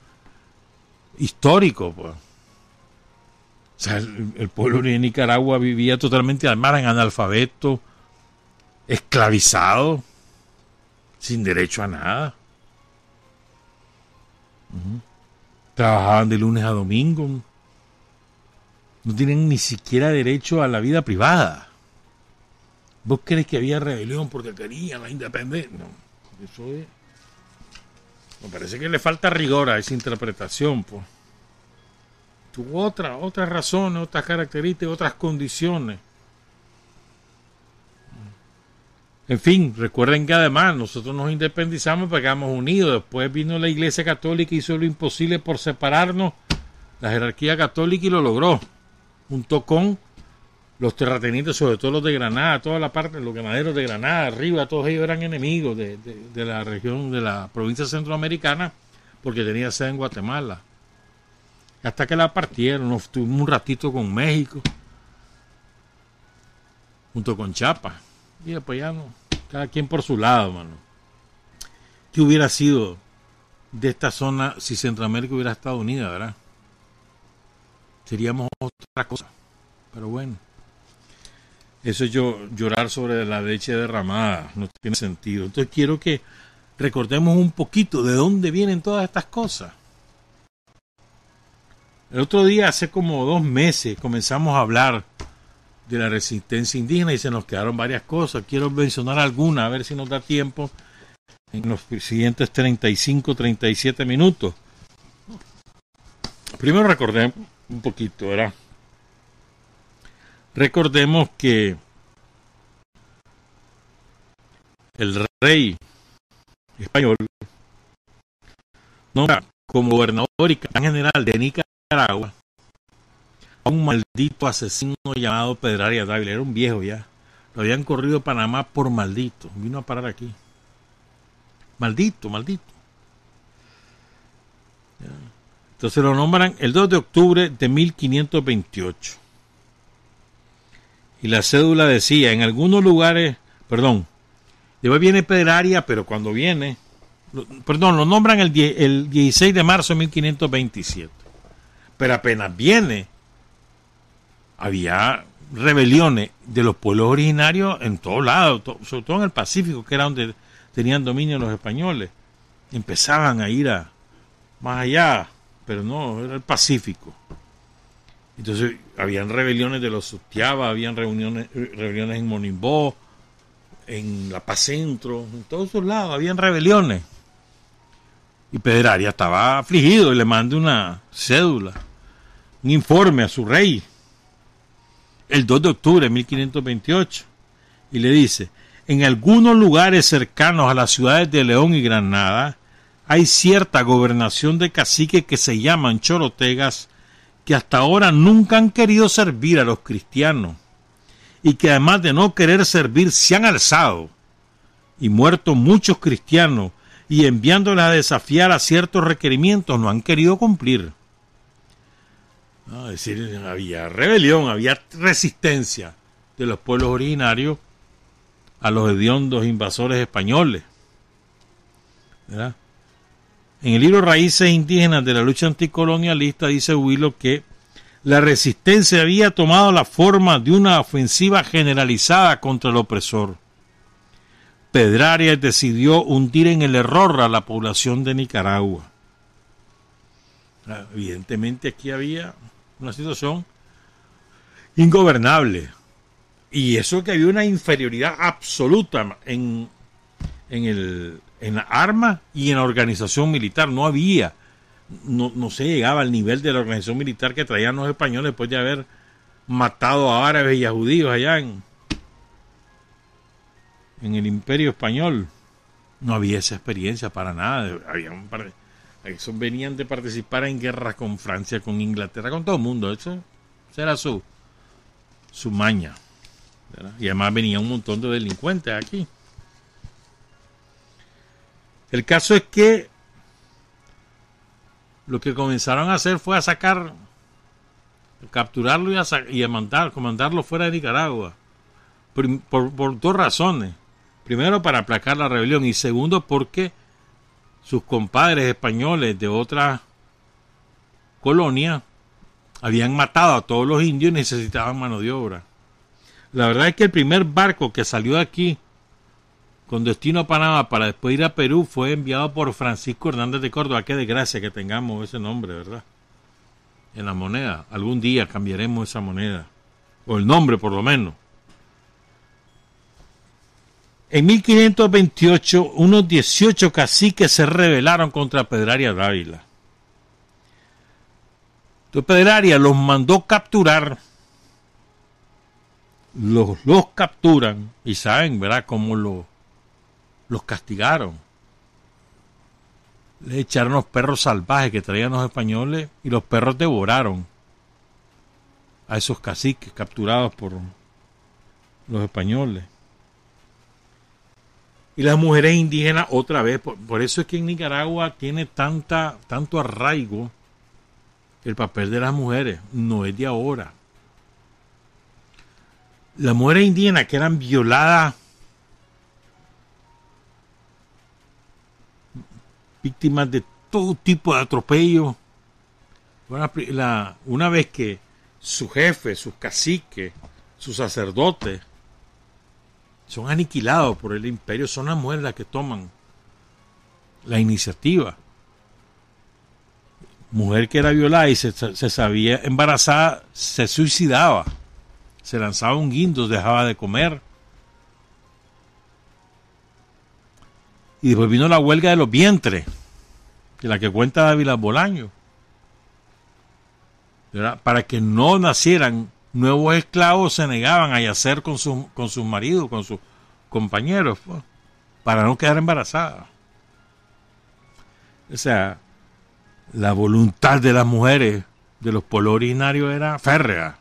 histórico. Pues. O sea, el, pueblo de Nicaragua vivía totalmente al mar, en analfabeto, esclavizado, sin derecho a nada. Trabajaban de lunes a domingo. No tienen ni siquiera derecho a la vida privada. ¿Vos crees que había rebelión porque querían la independencia? No, eso es... Me parece que le falta rigor a esa interpretación. Pues. Tuvo otra, otras razones, otras características, otras condiciones. En fin, recuerden que además nosotros nos independizamos y pegamos unidos. Después vino la Iglesia Católica y hizo lo imposible por separarnos. La jerarquía católica y lo logró. Junto con los terratenientes, sobre todo los de Granada, toda la parte, los ganaderos de Granada, arriba, todos ellos eran enemigos de, de la región, de la provincia centroamericana, porque tenía sede en Guatemala. Hasta que la partieron, nos tuvimos un ratito con México, junto con Chiapas y después ya no. Cada quien por su lado, mano. ¿Qué hubiera sido de esta zona si Centroamérica hubiera estado unida, verdad? Seríamos otra cosa. Pero bueno. Eso es llorar sobre la leche derramada. No tiene sentido. Entonces quiero que recordemos un poquito de dónde vienen todas estas cosas. El otro día, hace como dos meses, comenzamos a hablar de la resistencia indígena y se nos quedaron varias cosas. Quiero mencionar alguna, a ver si nos da tiempo en los siguientes 35, 37 minutos. Primero recordemos un poquito, ¿verdad? Recordemos que el rey español nombra como gobernador y general de Nicaragua un maldito asesino llamado Pedraria Dávila. Era un viejo ya. Lo habían corrido a Panamá por maldito. Vino a parar aquí. Maldito, maldito. Entonces lo nombran el 2 de octubre de 1528. Y la cédula decía, en algunos lugares, perdón, después viene Pedraria, pero cuando viene, perdón, lo nombran el, el 16 de marzo de 1527. Pero apenas viene, había rebeliones de los pueblos originarios en todos lados, sobre todo en el Pacífico, que era donde tenían dominio los españoles. Empezaban a ir a más allá, pero no, era el Pacífico. Entonces, habían rebeliones de los Sutiaba, habían reuniones, rebeliones en Monimbó, en La Paz Centro, en todos esos lados, habían rebeliones. Y Pedraria estaba afligido y le manda una cédula, un informe a su rey, el 2 de octubre de 1528, y le dice, en algunos lugares cercanos a las ciudades de León y Granada, hay cierta gobernación de caciques que se llaman chorotegas, que hasta ahora nunca han querido servir a los cristianos, y que además de no querer servir se han alzado y muerto muchos cristianos, y enviándoles a desafiar a ciertos requerimientos no han querido cumplir. es decir, había rebelión, había resistencia de los pueblos originarios a los hediondos invasores españoles. ¿verdad? En el libro Raíces Indígenas de la lucha anticolonialista dice Willow que la resistencia había tomado la forma de una ofensiva generalizada contra el opresor. Pedrarias decidió hundir en el error a la población de Nicaragua. Evidentemente aquí había una situación ingobernable. Y eso que había una inferioridad absoluta en, en, el, en la arma y en la organización militar. No había, no, no se llegaba al nivel de la organización militar que traían los españoles después de haber matado a árabes y a judíos allá en, en el imperio español. No había esa experiencia para nada. Había un par eso venían de participar en guerras con Francia, con Inglaterra, con todo el mundo. Eso, era su, su maña. Y además venía un montón de delincuentes aquí. El caso es que lo que comenzaron a hacer fue a sacar, capturarlo y a, y a mandar, comandarlo fuera de Nicaragua. Por, por, dos razones. Primero, para aplacar la rebelión y segundo, porque sus compadres españoles de otra colonia habían matado a todos los indios y necesitaban mano de obra. La verdad es que el primer barco que salió de aquí con destino a Panamá para después ir a Perú fue enviado por Francisco Hernández de Córdoba. Qué desgracia que tengamos ese nombre, ¿verdad? En la moneda. Algún día cambiaremos esa moneda. O el nombre, por lo menos. En 1528, unos 18 caciques se rebelaron contra Pedraria Dávila. Entonces Pedraria los mandó capturar los, los capturan y saben, ¿verdad?, cómo lo, los castigaron. Le echaron los perros salvajes que traían los españoles y los perros devoraron a esos caciques capturados por los españoles. Y las mujeres indígenas, otra vez, por, por, eso es que en Nicaragua tiene tanta, tanto arraigo el papel de las mujeres, no es de ahora las mujeres indígenas que eran violadas, víctimas de todo tipo de atropello, una, vez que su jefe, sus caciques, sus sacerdotes son aniquilados por el imperio, son las mujeres las que toman la iniciativa. Mujer que era violada y se sabía embarazada, se suicidaba se lanzaba un guindo, dejaba de comer. Y después vino la huelga de los vientres, de la que cuenta David Bolaño. Para que no nacieran nuevos esclavos, se negaban a yacer con, su, con sus maridos, con sus compañeros, pues, para no quedar embarazadas. O sea, la voluntad de las mujeres de los pueblos originarios era férrea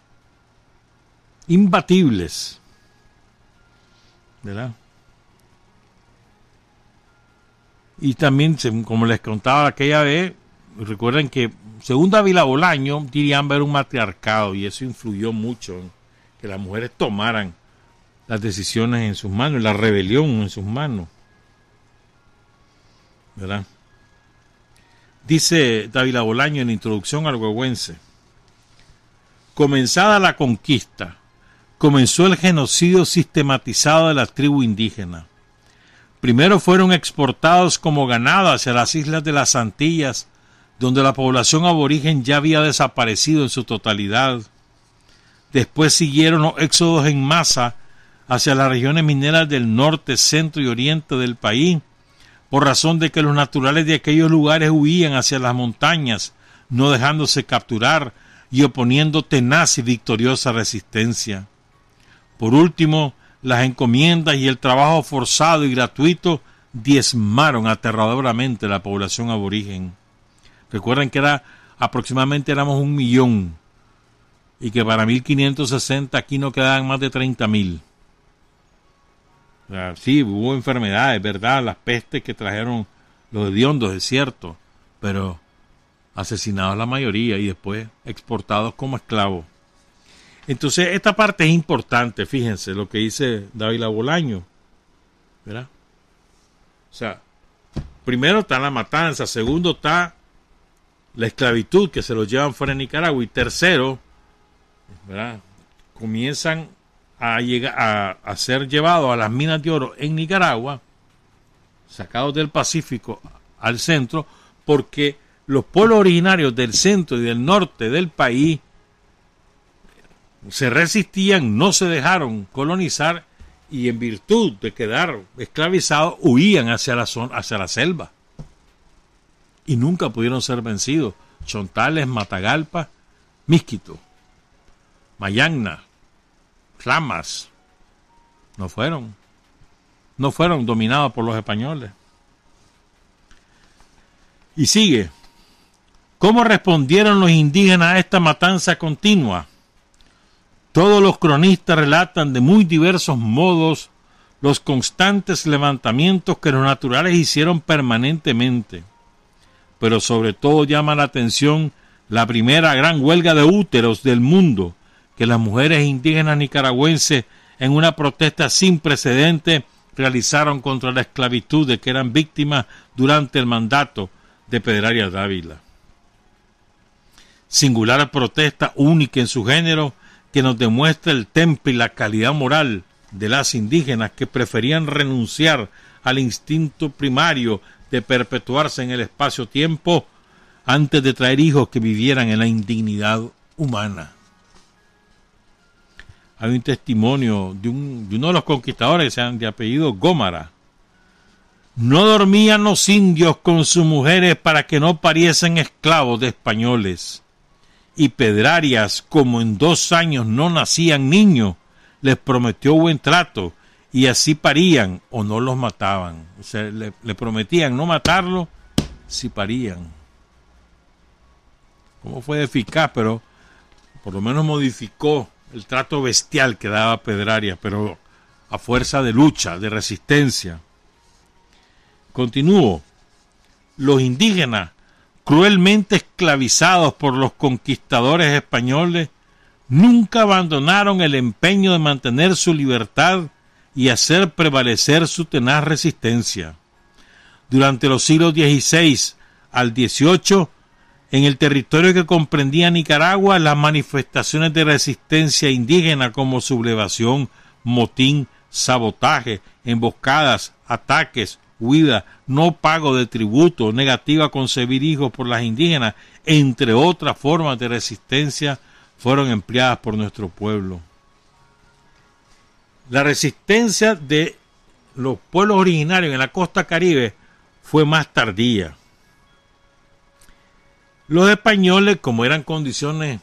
imbatibles. ¿Verdad? Y también, como les contaba aquella vez, recuerden que según David Bolaño, dirían ver un matriarcado y eso influyó mucho en que las mujeres tomaran las decisiones en sus manos, la rebelión en sus manos. ¿Verdad? Dice David Bolaño en introducción al huehuense. Comenzada la conquista, comenzó el genocidio sistematizado de la tribu indígena. Primero fueron exportados como ganado hacia las islas de las Antillas, donde la población aborigen ya había desaparecido en su totalidad. Después siguieron los éxodos en masa hacia las regiones mineras del norte, centro y oriente del país, por razón de que los naturales de aquellos lugares huían hacia las montañas, no dejándose capturar y oponiendo tenaz y victoriosa resistencia. Por último, las encomiendas y el trabajo forzado y gratuito diezmaron aterradoramente la población aborigen. Recuerden que era aproximadamente éramos un millón y que para 1560 aquí no quedaban más de 30 mil. sí, hubo enfermedades, ¿verdad? Las pestes que trajeron los hediondos, es cierto, pero asesinados la mayoría y después exportados como esclavos. Entonces, esta parte es importante, fíjense lo que dice David Bolaño, ¿verdad? O sea, primero está la matanza, segundo está la esclavitud que se los llevan fuera de Nicaragua y tercero, ¿verdad? comienzan a, llegar, a, ser llevados a las minas de oro en Nicaragua, sacados del Pacífico al centro, porque los pueblos originarios del centro y del norte del país se resistían, no se dejaron colonizar y en virtud de quedar esclavizados huían hacia la, hacia la selva y nunca pudieron ser vencidos. Chontales, Matagalpa, Misquito, Mayagna, Ramas, no fueron, no fueron dominados por los españoles. Y sigue, ¿cómo respondieron los indígenas a esta matanza continua? Todos los cronistas relatan de muy diversos modos los constantes levantamientos que los naturales hicieron permanentemente pero sobre todo llama la atención la primera gran huelga de úteros del mundo que las mujeres indígenas nicaragüenses en una protesta sin precedente realizaron contra la esclavitud de que eran víctimas durante el mandato de Pedraria Dávila. Singular protesta única en su género que nos demuestra el temple y la calidad moral de las indígenas que preferían renunciar al instinto primario de perpetuarse en el espacio-tiempo antes de traer hijos que vivieran en la indignidad humana. Hay un testimonio de, uno de los conquistadores que se de apellido Gómara. No dormían los indios con sus mujeres para que no pariesen esclavos de españoles. Y Pedrarias, como en dos años no nacían niños, les prometió buen trato y así parían o no los mataban. O sea, le, prometían no matarlo si parían. ¿Cómo fue eficaz? Pero por lo menos modificó el trato bestial que daba Pedraria, pero a fuerza de lucha, de resistencia. Continúo. Los indígenas, cruelmente esclavizados por los conquistadores españoles, nunca abandonaron el empeño de mantener su libertad y hacer prevalecer su tenaz resistencia. Durante los siglos XVI al XVIII, en el territorio que comprendía Nicaragua, las manifestaciones de resistencia indígena como sublevación, motín, sabotaje, emboscadas, ataques, huida, no pago de tributo, negativa a concebir hijos por las indígenas, entre otras formas de resistencia, fueron empleadas por nuestro pueblo. La resistencia de los pueblos originarios en la costa caribe fue más tardía. Los españoles, como eran condiciones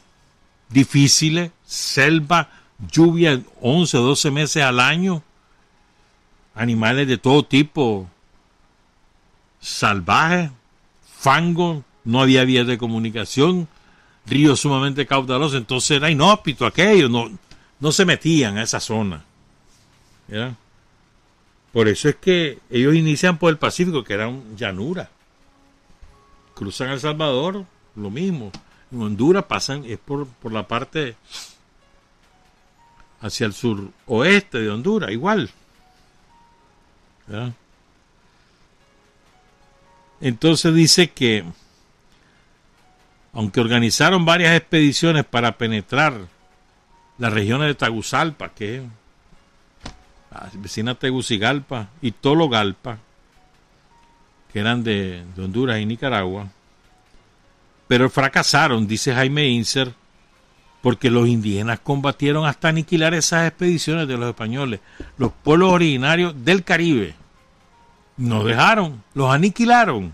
difíciles, selva, lluvia 11 o 12 meses al año, animales de todo tipo, salvajes, fango, no había vías de comunicación, ríos sumamente caudalosos, entonces era inhóspito aquello, no, no se metían a esa zona. Por eso es que ellos inician por el Pacífico, que era llanura. cruzan El Salvador, lo mismo. En Honduras pasan, es por, por la parte hacia el sur oeste de Honduras, igual. Entonces dice que, aunque organizaron varias expediciones para penetrar las regiones de Tagusalpa, que es vecina Tegucigalpa, y Tologalpa, que eran de, de Honduras y Nicaragua, pero fracasaron, dice Jaime Inser, porque los indígenas combatieron hasta aniquilar esas expediciones de los españoles, los pueblos originarios del Caribe. Nos dejaron, los aniquilaron.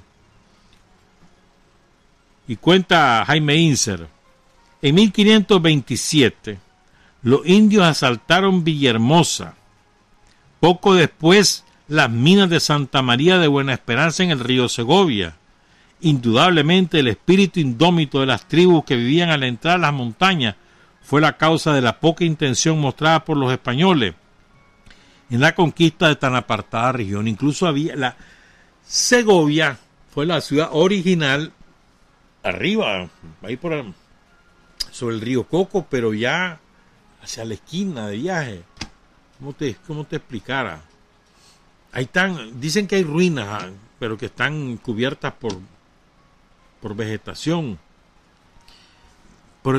Y cuenta Jaime Inser, en 1527 los indios asaltaron Villahermosa. Poco después las minas de Santa María de Buena Esperanza en el río Segovia. Indudablemente el espíritu indómito de las tribus que vivían al entrar a las montañas fue la causa de la poca intención mostrada por los españoles en la conquista de tan apartada región. Incluso había la Segovia fue la ciudad original arriba, ahí por sobre el río Coco, pero ya hacia la esquina de viaje. ¿Cómo te, cómo te explicara? Ahí están, dicen que hay ruinas, ah, pero que están cubiertas por, por vegetación.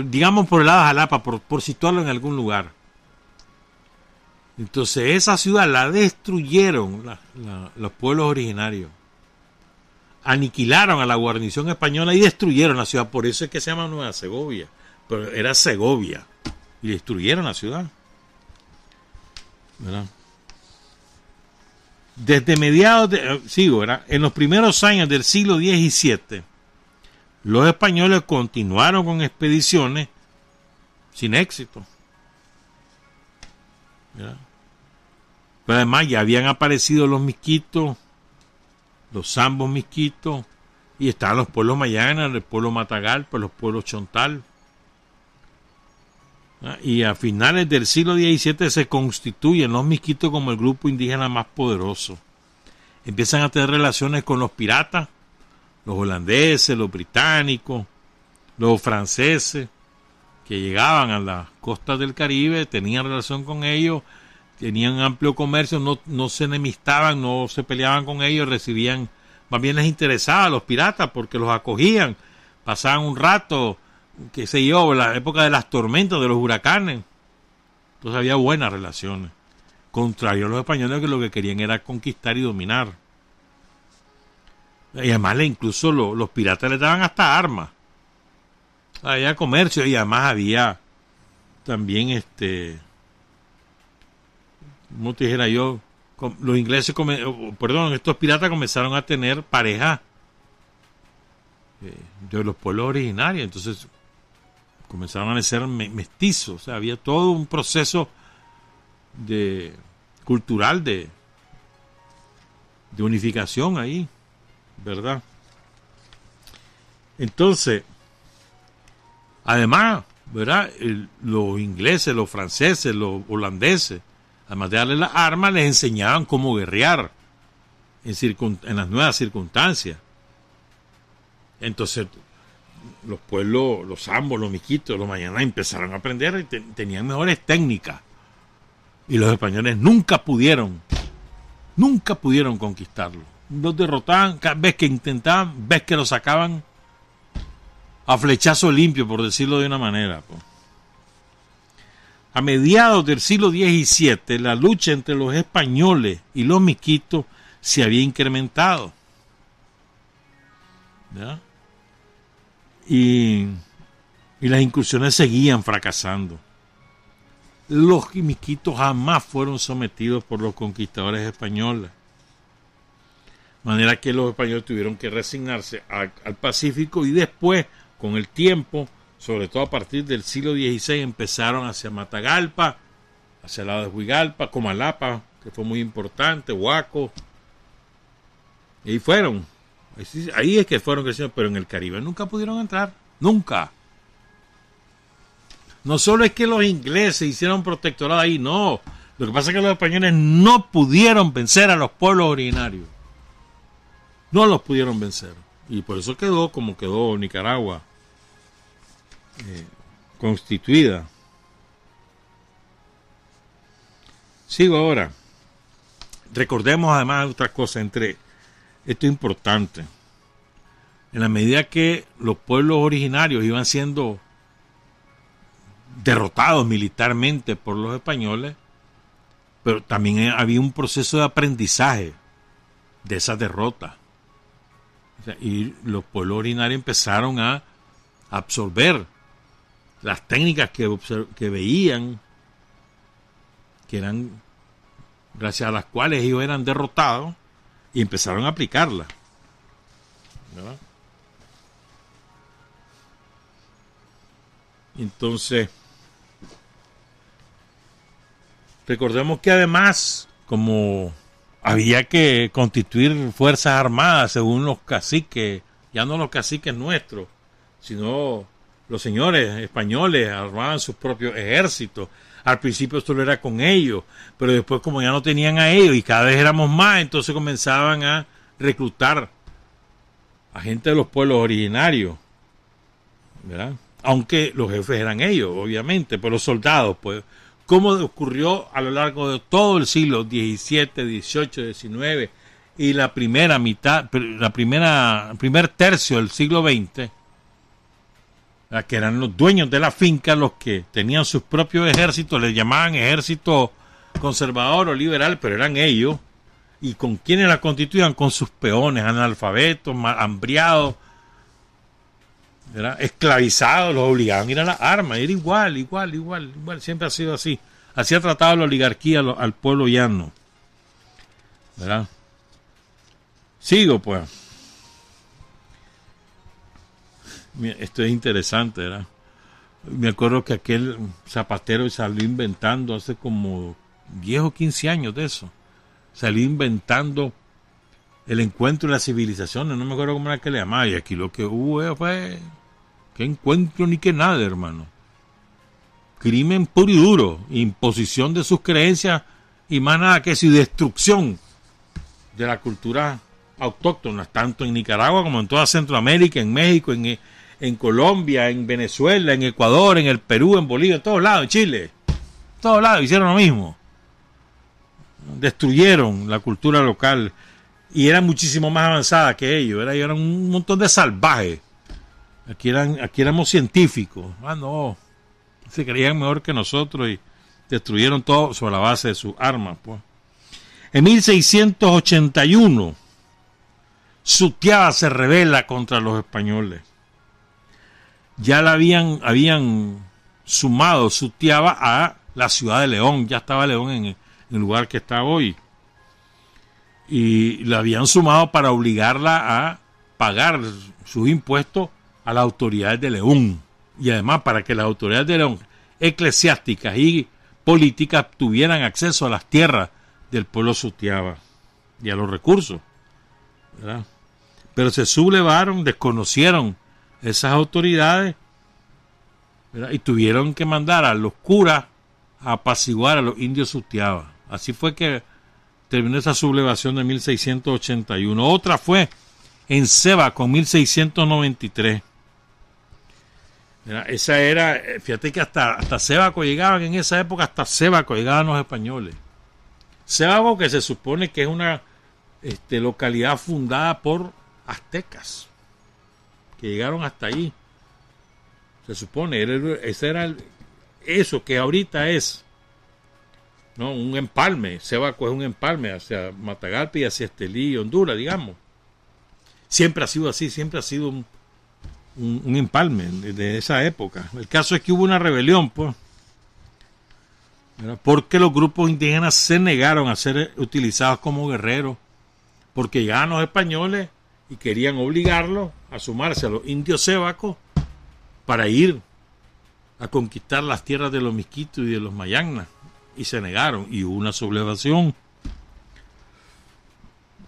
Digamos por el lado de Jalapa, por, por situarlo en algún lugar. Entonces esa ciudad la destruyeron los pueblos originarios. Aniquilaron a la guarnición española y destruyeron la ciudad. Por eso es que se llama Nueva Segovia. Pero era Segovia. Y destruyeron la ciudad. ¿Verdad? Desde mediados de, eh, sigo, en los primeros años del siglo XVII, los españoles continuaron con expediciones sin éxito. Además ya habían aparecido los misquitos, los zambos misquitos, y estaban los pueblos mayanas, el pueblo Matagal, pues los pueblos Chontal. Y a finales del siglo XVII se constituyen los misquitos como el grupo indígena más poderoso. Empiezan a tener relaciones con los piratas, los holandeses, los británicos, los franceses, que llegaban a las costas del Caribe, tenían relación con ellos, tenían amplio comercio, no, no se enemistaban, no se peleaban con ellos, recibían, más bien les interesaba a los piratas porque los acogían, pasaban un rato, que se yo, la época de las tormentas, de los huracanes. Entonces había buenas relaciones. Contrario a los españoles que lo que querían era conquistar y dominar. Y además incluso los piratas le daban hasta armas. Había comercio y además había también este como te dijera yo los ingleses perdón estos piratas comenzaron a tener pareja eh, de los pueblos originarios entonces comenzaron a ser mestizos, o sea, había todo un proceso de cultural de unificación ahí, ¿verdad? Entonces, además, ¿verdad? los ingleses, los franceses, los holandeses, además de darle las armas, les enseñaban cómo guerrear en, las nuevas circunstancias. Entonces, los pueblos, los ambos, los miquitos, los mañanas empezaron a aprender y tenían mejores técnicas. Y los españoles nunca pudieron, nunca pudieron conquistarlo. Los derrotaban, cada vez que intentaban, ves que lo sacaban a flechazo limpio, por decirlo de una manera. A mediados del siglo XVII, la lucha entre los españoles y los miquitos se había incrementado. ¿Ya? y, las incursiones seguían fracasando. Los miquitos jamás fueron sometidos por los conquistadores españoles. De manera que los españoles tuvieron que resignarse al, Pacífico y después, con el tiempo, sobre todo a partir del siglo XVI, empezaron hacia Matagalpa, hacia el lado de Huigalpa, Comalapa, que fue muy importante, Huaco. Y fueron Ahí es que fueron creciendo, pero en el Caribe nunca pudieron entrar. Nunca. No solo es que los ingleses hicieron protectorado ahí, no. Lo que pasa es que los españoles no pudieron vencer a los pueblos originarios. No los pudieron vencer. Y por eso quedó como quedó Nicaragua eh, constituida. Sigo ahora. Recordemos además otra cosa entre esto es importante. En la medida que los pueblos originarios iban siendo derrotados militarmente por los españoles, pero también había un proceso de aprendizaje de esa derrota. y los pueblos originarios empezaron a absorber las técnicas que, que veían, que eran gracias a las cuales ellos eran derrotados, y empezaron a aplicarlas. Entonces, recordemos que además, como había que constituir fuerzas armadas según los caciques, ya no los caciques nuestros, sino los señores españoles armaban sus propios ejércitos. Al principio solo era con ellos, pero después como ya no tenían a ellos y cada vez éramos más, entonces comenzaban a reclutar a gente de los pueblos originarios. Aunque los jefes eran ellos, obviamente, pero los soldados, pues, como ocurrió a lo largo de todo el siglo XVII, XVIII, XIX y la primera mitad, la primera, primer tercio del siglo XX, que eran los dueños de la finca los que tenían sus propios ejércitos, les llamaban ejército conservador o liberal, pero eran ellos, y con quienes la constituían, con sus peones, analfabetos, hambriados, esclavizados, los obligaban a ir a las armas, era igual, igual, igual, igual, siempre ha sido así. Así ha tratado la oligarquía al pueblo llano. ¿Verdad? Sigo pues. Esto es interesante, ¿verdad? Me acuerdo que aquel zapatero salió inventando hace como 10 o 15 años de eso. Salió inventando el encuentro de las civilizaciones, no me acuerdo cómo era que le llamaba, y aquí lo que hubo fue que encuentro ni que nada, hermano. Crimen puro y duro, imposición de sus creencias y más nada que su destrucción de la cultura autóctona, tanto en Nicaragua como en toda Centroamérica, en México, en, en Colombia, en Venezuela, en Ecuador, en el Perú, en Bolivia, en todos lados, en Chile. En todos lados hicieron lo mismo. Destruyeron la cultura local y era muchísimo más avanzada que ellos. Era, eran un montón de salvajes. Aquí, eran, éramos científicos. Ah, no. Se creían mejor que nosotros y destruyeron todo sobre la base de sus armas. Pues. En 1681, Sutiaba se rebela contra los españoles ya la habían, habían sumado, sutiaba a la ciudad de León, ya estaba León en, el lugar que está hoy. Y la habían sumado para obligarla a pagar sus impuestos a las autoridades de León. Y además para que las autoridades de León, eclesiásticas y políticas, tuvieran acceso a las tierras del pueblo sutiaba y a los recursos. Pero se sublevaron, desconocieron esas autoridades y tuvieron que mandar a los curas a apaciguar a los indios sutiabas. Así fue que terminó esa sublevación de 1681. Otra fue en Seba con 1693. esa era, fíjate que hasta, hasta Sébaco llegaban en esa época, hasta Sébaco llegaban los españoles. Sébaco que se supone que es una este, localidad fundada por aztecas que llegaron hasta ahí. Se supone, ese era eso que ahorita es ¿no? un empalme. Sebaco es un empalme hacia Matagalpa y hacia Estelí y Honduras, digamos. Siempre ha sido así, siempre ha sido un, un, empalme de, esa época. El caso es que hubo una rebelión, pues porque los grupos indígenas se negaron a ser utilizados como guerreros, porque ya los españoles y querían obligarlos a sumarse a los indios sebacos para ir a conquistar las tierras de los misquitos y de los mayagnas y se negaron y hubo una sublevación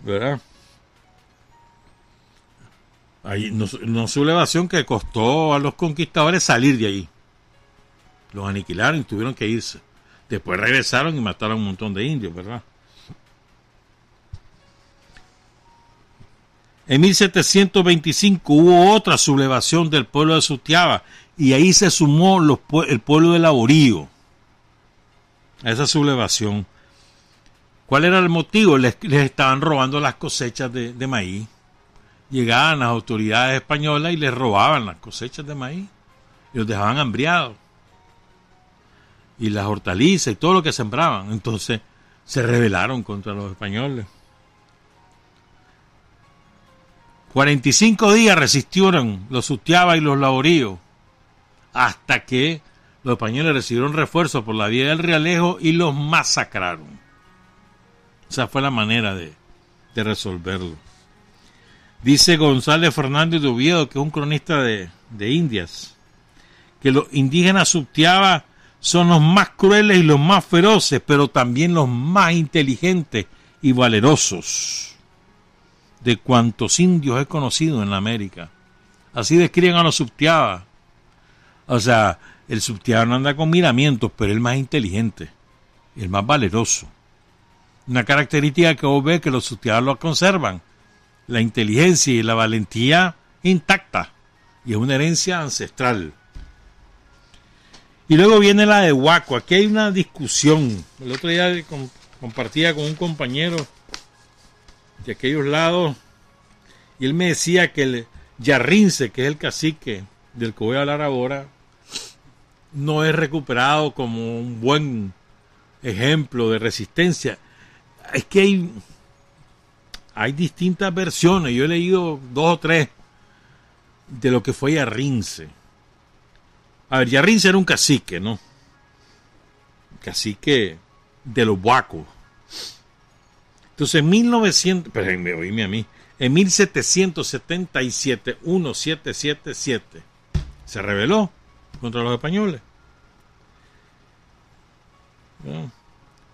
¿verdad? Una sublevación que costó a los conquistadores salir de ahí. Los aniquilaron y tuvieron que irse. Después regresaron y mataron un montón de indios, ¿verdad? En 1725 hubo otra sublevación del pueblo de Sutiaba y ahí se sumó el pueblo de Laborío a esa sublevación. ¿Cuál era el motivo? Les, estaban robando las cosechas de, de, maíz. Llegaban las autoridades españolas y les robaban las cosechas de maíz. Y los dejaban hambriados. Y las hortalizas y todo lo que sembraban. Entonces se rebelaron contra los españoles. 45 días resistieron los Sutiaba y los Laboríos hasta que los españoles recibieron refuerzos por la vía del Realejo y los masacraron. Esa fue la manera de, resolverlo. Dice González Fernández de Oviedo, que es un cronista de, de Indias, que los indígenas Sutiaba son los más crueles y los más feroces, pero también los más inteligentes y valerosos de cuantos indios he conocido en la América. Así describen a los subtiabas. O sea, el subtiaba no anda con miramientos, pero es el más inteligente, el más valeroso. Una característica que vos ves que los subtiabas lo conservan, la inteligencia y la valentía intacta, y es una herencia ancestral. Y luego viene la de Huaco. Aquí hay una discusión. El otro día compartía con un compañero de aquellos lados y él me decía que el Yarrince, que es el cacique del que voy a hablar ahora, no es recuperado como un buen ejemplo de resistencia. Es que hay, hay distintas versiones. Yo he leído dos o tres de lo que fue Yarrince. A ver, Yarrince era un cacique, ¿no? Cacique de los Huacos. Entonces, en 1900, pero me oíme a mí, en 1777, 1777, se rebeló contra los españoles.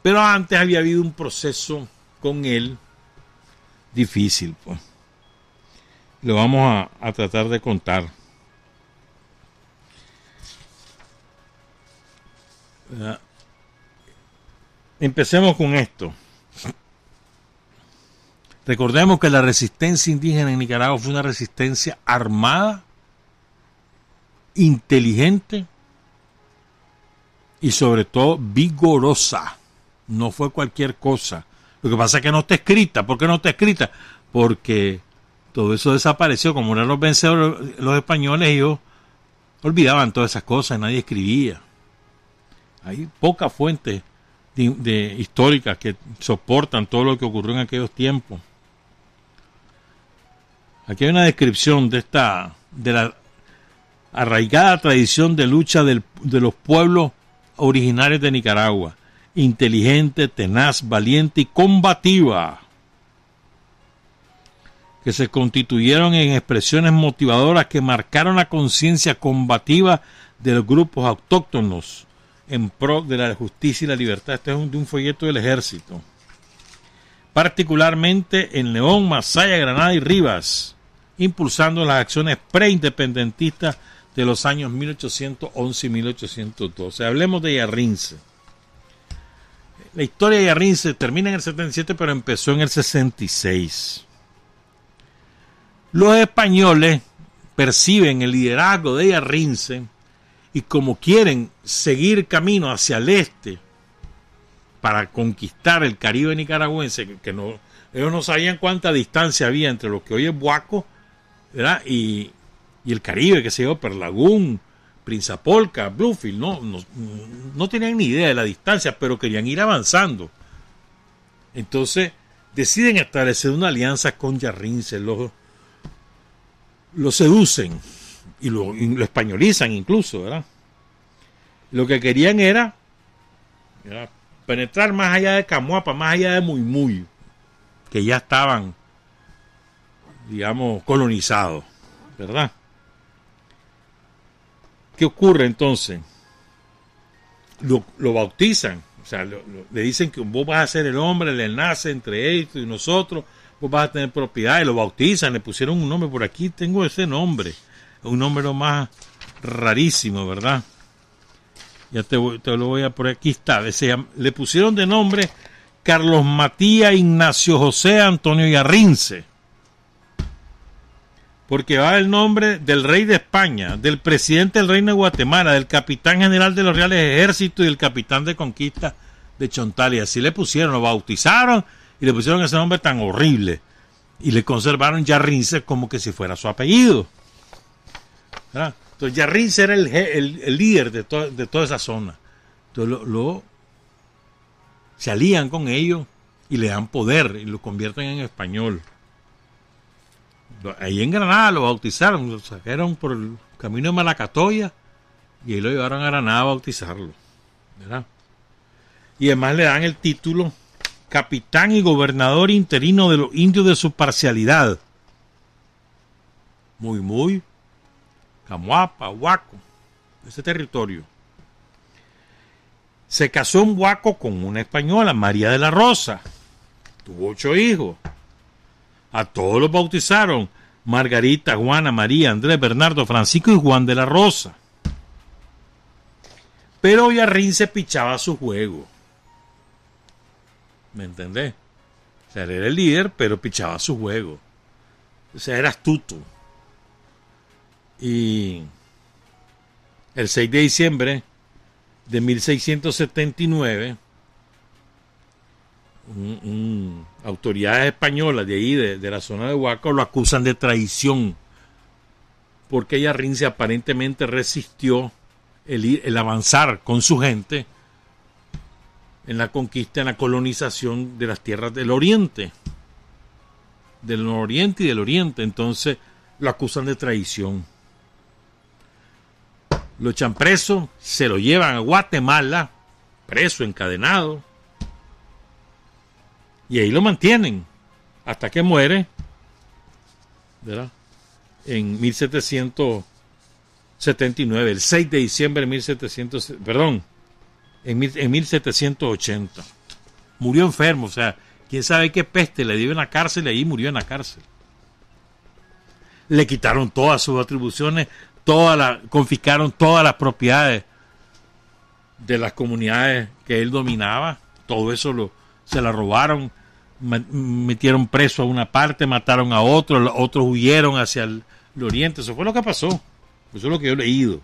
Pero antes había habido un proceso con él difícil, pues. Lo vamos a tratar de contar. Empecemos con esto. Recordemos que la resistencia indígena en Nicaragua fue una resistencia armada, inteligente y sobre todo vigorosa. No fue cualquier cosa. Lo que pasa es que no está escrita. ¿Por qué no está escrita? Porque todo eso desapareció. Como eran los vencedores los españoles, ellos olvidaban todas esas cosas, nadie escribía. Hay pocas fuentes de, históricas que soportan todo lo que ocurrió en aquellos tiempos. Aquí hay una descripción de esta, de la arraigada tradición de lucha de los pueblos originarios de Nicaragua. Inteligente, tenaz, valiente y combativa. Que se constituyeron en expresiones motivadoras que marcaron la conciencia combativa de los grupos autóctonos en pro de la justicia y la libertad. Este es un, un folleto del ejército. Particularmente en León, Masaya, Granada y Rivas impulsando las acciones preindependentistas de los años 1811 y 1812. Hablemos de Yarrince. La historia de Yarrince termina en el 77, pero empezó en el 66. Los españoles perciben el liderazgo de Yarrince y como quieren seguir camino hacia el este para conquistar el Caribe nicaragüense, que, no, ellos no sabían cuánta distancia había entre lo que hoy es Buaco y, el Caribe, que se dio Perlagún, Prinzapolca, Bluefield, no, no, tenían ni idea de la distancia, pero querían ir avanzando. Entonces deciden establecer una alianza con Yarrince, lo, lo seducen y lo, españolizan incluso, ¿verdad? Lo que querían era, penetrar más allá de Camuapa, más allá de Muy Muy, que ya estaban digamos, colonizado, ¿verdad? ¿Qué ocurre entonces? Lo, bautizan, o sea, le dicen que vos vas a ser el hombre, le nace entre ellos y nosotros, vos vas a tener propiedad, y lo bautizan, le pusieron un nombre por aquí, tengo ese nombre, un nombre más rarísimo, ¿verdad? Ya te, te lo voy a por aquí está, le pusieron de nombre Carlos Matías Ignacio José Antonio Yarrince porque va el nombre del rey de España, del presidente del reino de Guatemala, del capitán general de los reales ejércitos y del capitán de conquista de Chontal. Y así le pusieron, lo bautizaron y le pusieron ese nombre tan horrible. Y le conservaron Yarrince como que si fuera su apellido. Entonces Yarrince era el, líder de, de, toda esa zona. Entonces lo, se alían con ellos y le dan poder y lo convierten en español ahí en Granada lo bautizaron, lo sacaron por el camino de Malacatoya y ahí lo llevaron a Granada a bautizarlo. Y además le dan el título capitán y gobernador interino de los indios de su parcialidad. Muy, muy. Camuapa, Huaco, ese territorio. Se casó en Huaco con una española, María de la Rosa. Tuvo ocho hijos. A todos los bautizaron Margarita, Juana, María, Andrés, Bernardo, Francisco y Juan de la Rosa. Pero Yarrín se pichaba su juego. ¿Me entendés? O sea, era el líder, pero pichaba su juego. O sea, era astuto. Y el 6 de diciembre de 1679, un, autoridades españolas de ahí, de, la zona de Huaco, lo acusan de traición, porque Yarrince aparentemente resistió el, el avanzar con su gente en la conquista, en la colonización de las tierras del oriente, del nororiente y del oriente. Entonces lo acusan de traición. Lo echan preso, se lo llevan a Guatemala, preso, encadenado y ahí lo mantienen hasta que muere. En 1779, el 6 de diciembre de 1700, perdón, en, en 1780. Murió enfermo, o sea, quién sabe qué peste le dio en la cárcel y ahí murió en la cárcel. Le quitaron todas sus atribuciones, todas la, confiscaron todas las propiedades de las comunidades que él dominaba, todo eso lo, se la robaron, metieron preso a una parte, mataron a otro, otros huyeron hacia el, oriente. Eso fue lo que pasó. Eso es lo que yo he leído.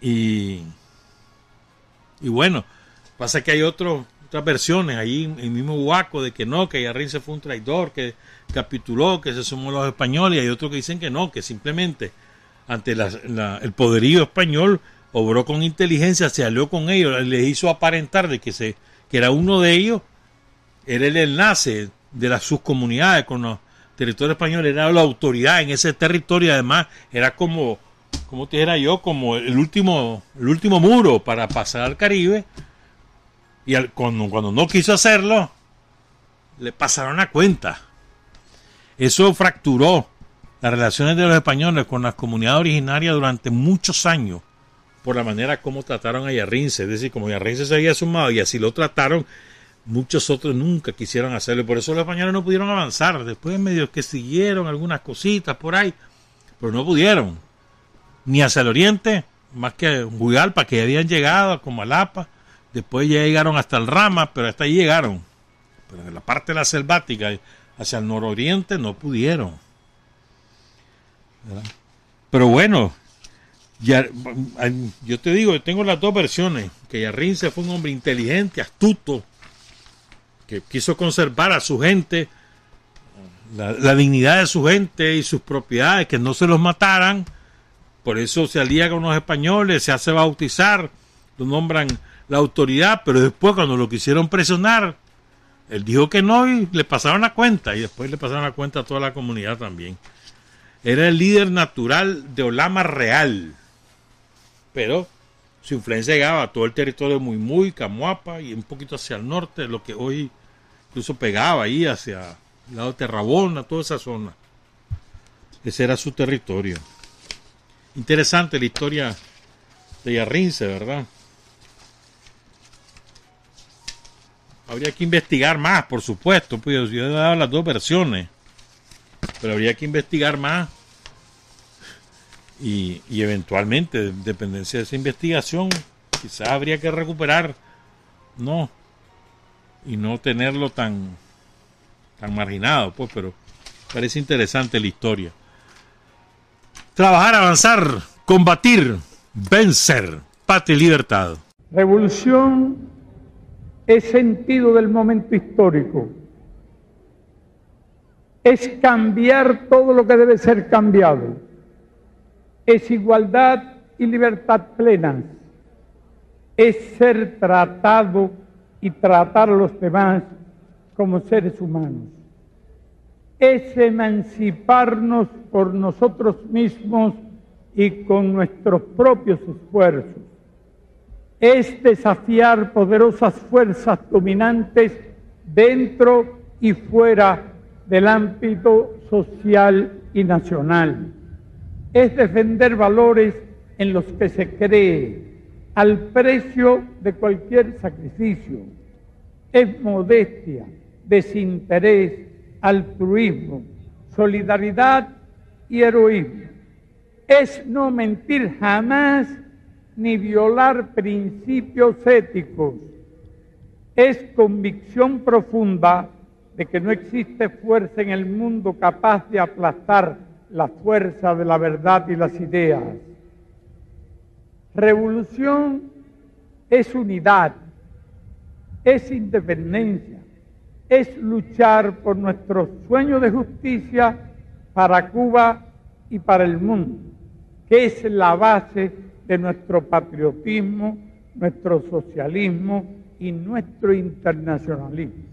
Y, y bueno, pasa que hay otros otras versiones ahí el mismo Huaco de que no, que se fue un traidor, que capituló, que se sumó a los españoles, y hay otros que dicen que no, que simplemente ante el poderío español obró con inteligencia, se alió con ellos, les hizo aparentar de que, se, que era uno de ellos, era el enlace de las subcomunidades con los territorios españoles, era la autoridad en ese territorio, además era como, como te dijera yo, como el último, el último muro para pasar al Caribe, y cuando, cuando no quiso hacerlo, le pasaron a cuenta. Eso fracturó las relaciones de los españoles con las comunidades originarias durante muchos años por la manera como trataron a Yarrince. Es decir, como Yarrince se había sumado y así lo trataron, muchos otros nunca quisieron hacerlo. Por eso los españoles no pudieron avanzar. Después medio que siguieron algunas cositas por ahí, pero no pudieron. Ni hacia el oriente, más que Huigalpa, que habían llegado, como Alapa. Después ya llegaron hasta el Rama, pero hasta ahí llegaron. Pero en la parte de la selvática, hacia el nororiente, no pudieron. Pero bueno, yo te digo, tengo las dos versiones, que Yarrince fue un hombre inteligente, astuto, que quiso conservar a su gente, la, dignidad de su gente y sus propiedades, que no se los mataran, por eso se alía con los españoles, se hace bautizar, lo nombran la autoridad, pero después cuando lo quisieron presionar, él dijo que no y le pasaron la cuenta, y después le pasaron la cuenta a toda la comunidad también. Era el líder natural de Olama Real pero su influencia llegaba a todo el territorio muy muy Camuapa y un poquito hacia el norte, lo que hoy incluso pegaba ahí hacia el lado de Terrabona, toda esa zona. Ese era su territorio. Interesante la historia de Yarrince, ¿verdad? Habría que investigar más, por supuesto, pues yo he dado las dos versiones, pero habría que investigar más y, eventualmente, en dependencia de esa investigación, quizás habría que recuperar, no, y no tenerlo tan, tan marginado, pues, pero parece interesante la historia. Trabajar, avanzar, combatir, vencer, patria y libertad. Revolución es sentido del momento histórico. Es cambiar todo lo que debe ser cambiado. Es igualdad y libertad plenas. Es ser tratado y tratar a los demás como seres humanos. Es emanciparnos por nosotros mismos y con nuestros propios esfuerzos. Es desafiar poderosas fuerzas dominantes dentro y fuera del ámbito social y nacional. Es defender valores en los que se cree al precio de cualquier sacrificio. Es modestia, desinterés, altruismo, solidaridad y heroísmo. Es no mentir jamás ni violar principios éticos. Es convicción profunda de que no existe fuerza en el mundo capaz de aplastar la fuerza de la verdad y las ideas. Revolución es unidad, es independencia, es luchar por nuestro sueño de justicia para Cuba y para el mundo, que es la base de nuestro patriotismo, nuestro socialismo y nuestro internacionalismo.